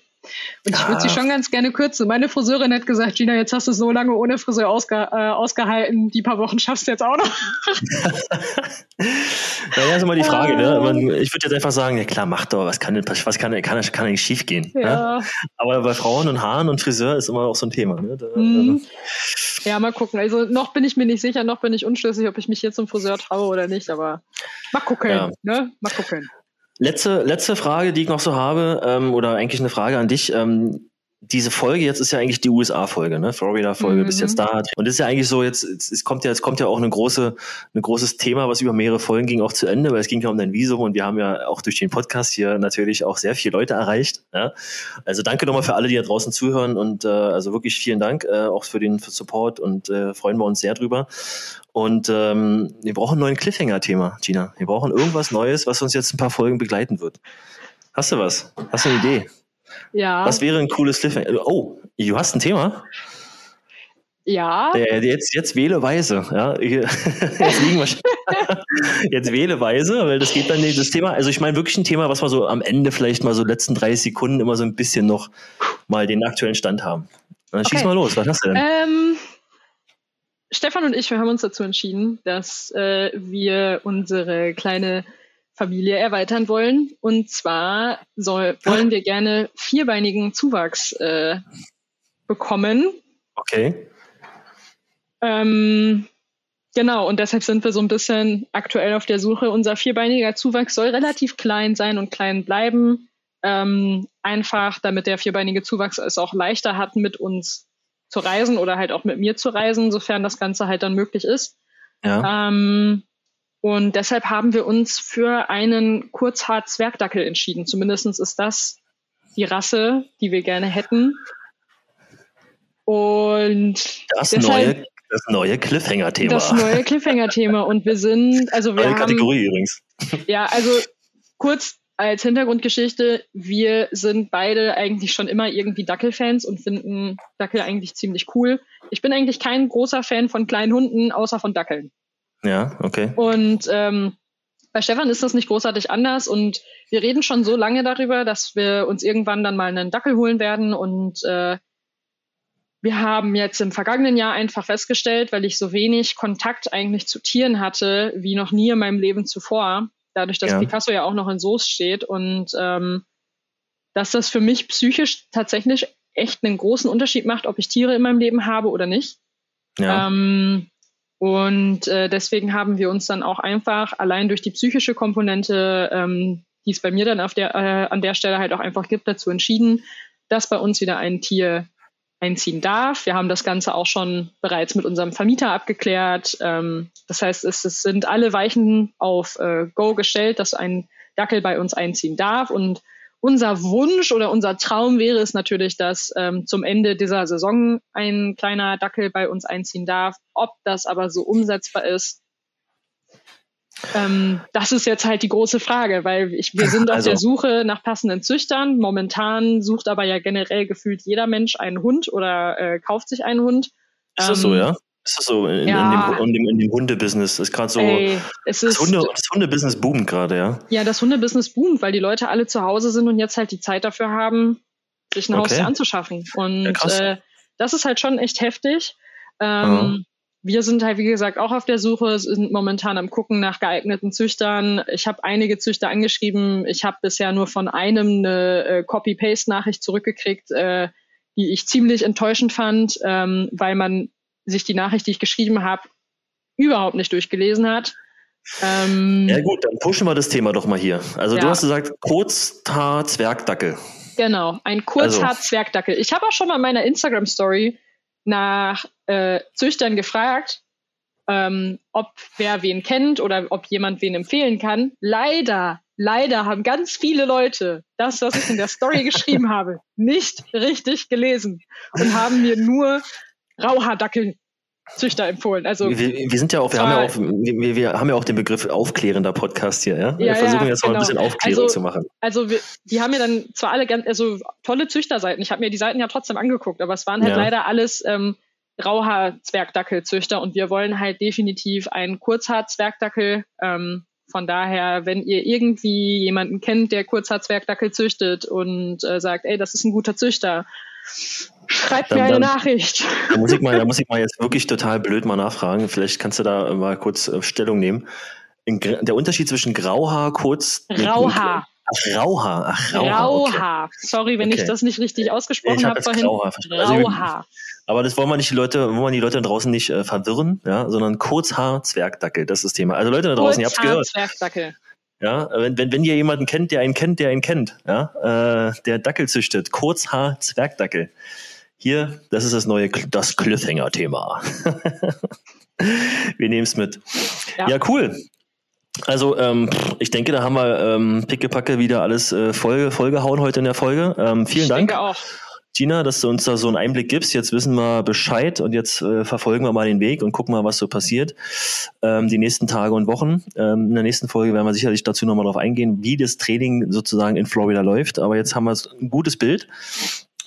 Und ich würde sie schon ganz gerne kürzen. Meine Friseurin hat gesagt, Gina, jetzt hast du so lange ohne Friseur ausge, äh, ausgehalten, die paar Wochen schaffst du jetzt auch noch. naja, ist immer die Frage. Ne? Ich würde jetzt einfach sagen, ja klar, mach doch, was kann, was kann, kann, kann eigentlich schief gehen? Ne? Ja. Ne? Aber bei Frauen und Haaren und Friseur ist immer auch so ein Thema. Ne? Da, mhm. Ja, mal gucken. Also noch bin ich mir nicht sicher, noch bin ich unschlüssig, ob ich mich hier zum Friseur traue oder nicht, aber mal gucken. Ja. Ne? Mal gucken. Letzte, letzte Frage, die ich noch so habe, ähm, oder eigentlich eine Frage an dich. Ähm, diese Folge jetzt ist ja eigentlich die USA-Folge, ne? Florida-Folge, mhm. bis jetzt da. Und das ist ja eigentlich so, jetzt, es kommt ja, es kommt ja auch eine große, ein großes Thema, was über mehrere Folgen ging, auch zu Ende, weil es ging ja um dein Visum und wir haben ja auch durch den Podcast hier natürlich auch sehr viele Leute erreicht. Ja? Also danke nochmal für alle, die da draußen zuhören und äh, also wirklich vielen Dank äh, auch für den für Support und äh, freuen wir uns sehr drüber. Und ähm, wir brauchen einen neuen Cliffhanger-Thema, Gina. Wir brauchen irgendwas Neues, was uns jetzt ein paar Folgen begleiten wird. Hast du was? Hast du eine Idee? Ja. Was wäre ein cooles Cliffhanger? Oh, du hast ein Thema? Ja. Der, jetzt, jetzt wähle weise. Ja? Jetzt, liegen wir jetzt wähle weise, weil das geht dann das Thema. Also ich meine wirklich ein Thema, was wir so am Ende vielleicht mal so letzten 30 Sekunden immer so ein bisschen noch mal den aktuellen Stand haben. Dann schieß okay. mal los. Was hast du denn? Ähm, Stefan und ich, wir haben uns dazu entschieden, dass äh, wir unsere kleine Familie erweitern wollen. Und zwar soll, wollen wir gerne vierbeinigen Zuwachs äh, bekommen. Okay. Ähm, genau, und deshalb sind wir so ein bisschen aktuell auf der Suche. Unser vierbeiniger Zuwachs soll relativ klein sein und klein bleiben. Ähm, einfach, damit der vierbeinige Zuwachs es auch leichter hat, mit uns zu reisen oder halt auch mit mir zu reisen, sofern das Ganze halt dann möglich ist. Ja. Ähm, und deshalb haben wir uns für einen Kurzhaar-Zwergdackel entschieden. Zumindest ist das die Rasse, die wir gerne hätten. Und das neue, das neue Cliffhanger-Thema. Das neue Cliffhanger-Thema. Und wir sind, also wir neue haben, Kategorie übrigens. Ja, also kurz als Hintergrundgeschichte, wir sind beide eigentlich schon immer irgendwie Dackelfans und finden Dackel eigentlich ziemlich cool. Ich bin eigentlich kein großer Fan von kleinen Hunden, außer von Dackeln. Ja, okay. Und ähm, bei Stefan ist das nicht großartig anders und wir reden schon so lange darüber, dass wir uns irgendwann dann mal einen Dackel holen werden und äh, wir haben jetzt im vergangenen Jahr einfach festgestellt, weil ich so wenig Kontakt eigentlich zu Tieren hatte, wie noch nie in meinem Leben zuvor, dadurch, dass ja. Picasso ja auch noch in Soest steht und ähm, dass das für mich psychisch tatsächlich echt einen großen Unterschied macht, ob ich Tiere in meinem Leben habe oder nicht. Ja. Ähm, und äh, deswegen haben wir uns dann auch einfach allein durch die psychische Komponente, ähm, die es bei mir dann auf der, äh, an der Stelle halt auch einfach gibt, dazu entschieden, dass bei uns wieder ein Tier einziehen darf. Wir haben das Ganze auch schon bereits mit unserem Vermieter abgeklärt. Ähm, das heißt, es, es sind alle Weichen auf äh, Go gestellt, dass ein Dackel bei uns einziehen darf. Und unser Wunsch oder unser Traum wäre es natürlich, dass ähm, zum Ende dieser Saison ein kleiner Dackel bei uns einziehen darf. Ob das aber so umsetzbar ist, ähm, das ist jetzt halt die große Frage, weil ich, wir sind auf also, der Suche nach passenden Züchtern. Momentan sucht aber ja generell gefühlt jeder Mensch einen Hund oder äh, kauft sich einen Hund. Ist das so, ähm, ja? Ist das so in, ja. in, dem, in dem, in dem Hundebusiness? Ist gerade so. Ey, ist, das, Hunde, das Hundebusiness boomt gerade, ja? Ja, das Hundebusiness boomt, weil die Leute alle zu Hause sind und jetzt halt die Zeit dafür haben, sich ein okay. Haustier anzuschaffen. Und ja, äh, das ist halt schon echt heftig. Ähm, wir sind halt, wie gesagt, auch auf der Suche, sind momentan am Gucken nach geeigneten Züchtern. Ich habe einige Züchter angeschrieben. Ich habe bisher nur von einem eine äh, Copy-Paste-Nachricht zurückgekriegt, äh, die ich ziemlich enttäuschend fand, ähm, weil man sich die Nachricht, die ich geschrieben habe, überhaupt nicht durchgelesen hat. Ähm, ja gut, dann pushen wir das Thema doch mal hier. Also ja. du hast gesagt, Kurzhaar-Zwergdackel. Genau, ein Kurzhaar-Zwergdackel. Ich habe auch schon mal in meiner Instagram-Story nach äh, Züchtern gefragt, ähm, ob wer wen kennt oder ob jemand wen empfehlen kann. Leider, leider haben ganz viele Leute das, was ich in der Story geschrieben habe, nicht richtig gelesen und haben mir nur Rauhaardackel Züchter empfohlen. Also wir, wir sind ja auch, wir haben ja auch, wir, wir, haben ja auch den Begriff aufklärender Podcast hier, ja. Wir ja, versuchen jetzt genau. mal ein bisschen Aufklärung also, zu machen. Also wir, die haben ja dann zwar alle ganz, also tolle Züchterseiten. Ich habe mir die Seiten ja trotzdem angeguckt, aber es waren halt ja. leider alles ähm, Grauhaar-Zwergdackelzüchter und wir wollen halt definitiv einen Kurzhaar-Zwergdackel. Ähm, von daher, wenn ihr irgendwie jemanden kennt, der Kurzhaar-Zwergdackel züchtet und äh, sagt, ey, das ist ein guter Züchter, Schreibt mir eine dann, Nachricht. Da muss, ich mal, da muss ich mal jetzt wirklich total blöd mal nachfragen. Vielleicht kannst du da mal kurz äh, Stellung nehmen. In, der Unterschied zwischen Grauhaar, kurz. Grauhaar. Ach, Rauhaar. Ach, Rauhaar. Grauhaar. Okay. Sorry, wenn okay. ich das nicht richtig ausgesprochen habe hab vorhin. Grauhaar. Also, aber das wollen wir nicht die Leute, wollen wir die Leute da draußen nicht äh, verwirren, ja, sondern Kurzhaar, Zwergdackel, das ist das Thema. Also Leute da draußen, Kurzhaar, ihr habt's gehört. Zwergdackel. Ja, wenn, wenn, wenn ihr jemanden kennt, der einen kennt, der einen kennt, ja, äh, der Dackel züchtet, Kurzhaar, Zwergdackel. Hier, das ist das neue, das Cliffhanger-Thema. wir nehmen es mit. Ja. ja, cool. Also ähm, ich denke, da haben wir ähm, pickepacke wieder alles äh, voll, vollgehauen heute in der Folge. Ähm, vielen ich Dank. Denke auch. Gina, dass du uns da so einen Einblick gibst. Jetzt wissen wir Bescheid und jetzt äh, verfolgen wir mal den Weg und gucken mal, was so passiert ähm, die nächsten Tage und Wochen. Ähm, in der nächsten Folge werden wir sicherlich dazu nochmal drauf eingehen, wie das Training sozusagen in Florida läuft. Aber jetzt haben wir ein gutes Bild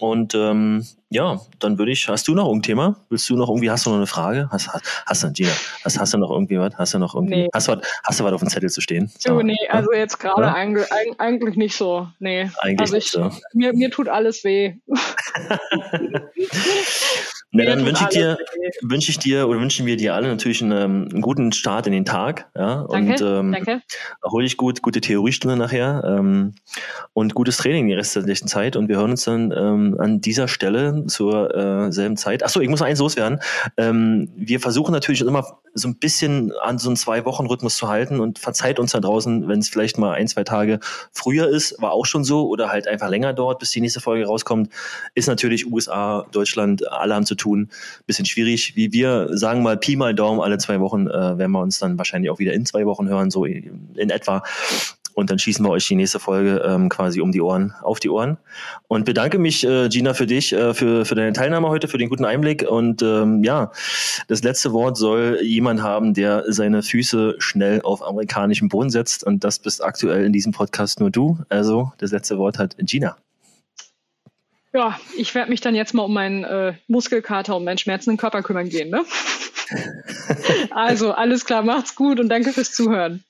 und ähm, ja, dann würde ich, hast du noch ein Thema? Willst du noch irgendwie, hast du noch eine Frage? Hast, hast, hast du, Gina, hast, hast du noch irgendwie was? Hast du noch irgendwie, nee. hast, du was, hast du was auf dem Zettel zu stehen? Oh, nee, also jetzt gerade eigentlich, eigentlich nicht so. Nee. Eigentlich also ich, so. Mir, mir tut alles weh. Na, dann wünsche ich dir, wünsche ich dir oder wünschen wir dir alle natürlich einen, einen guten Start in den Tag. Ja? Danke, und ähm, danke. Hol dich gut, gute Theoriestunde nachher ähm, und gutes Training die restlichen Zeit. Und wir hören uns dann ähm, an dieser Stelle zur äh, selben Zeit. Achso, ich muss noch eins loswerden. Ähm, wir versuchen natürlich immer so ein bisschen an so einen Zwei-Wochen-Rhythmus zu halten und verzeiht uns da draußen, wenn es vielleicht mal ein, zwei Tage früher ist, war auch schon so, oder halt einfach länger dauert, bis die nächste Folge rauskommt, ist natürlich USA, Deutschland, alle haben zu tun. Bisschen schwierig. Wie wir sagen mal Pi mal Daumen alle zwei Wochen, äh, werden wir uns dann wahrscheinlich auch wieder in zwei Wochen hören, so in etwa. Und dann schießen wir euch die nächste Folge ähm, quasi um die Ohren, auf die Ohren. Und bedanke mich, äh, Gina, für dich, äh, für, für deine Teilnahme heute, für den guten Einblick. Und ähm, ja, das letzte Wort soll jemand haben, der seine Füße schnell auf amerikanischem Boden setzt. Und das bist aktuell in diesem Podcast nur du. Also das letzte Wort hat Gina. Ja, ich werde mich dann jetzt mal um meinen äh, Muskelkater und meinen schmerzenden Körper kümmern gehen. Ne? also, alles klar, macht's gut und danke fürs Zuhören.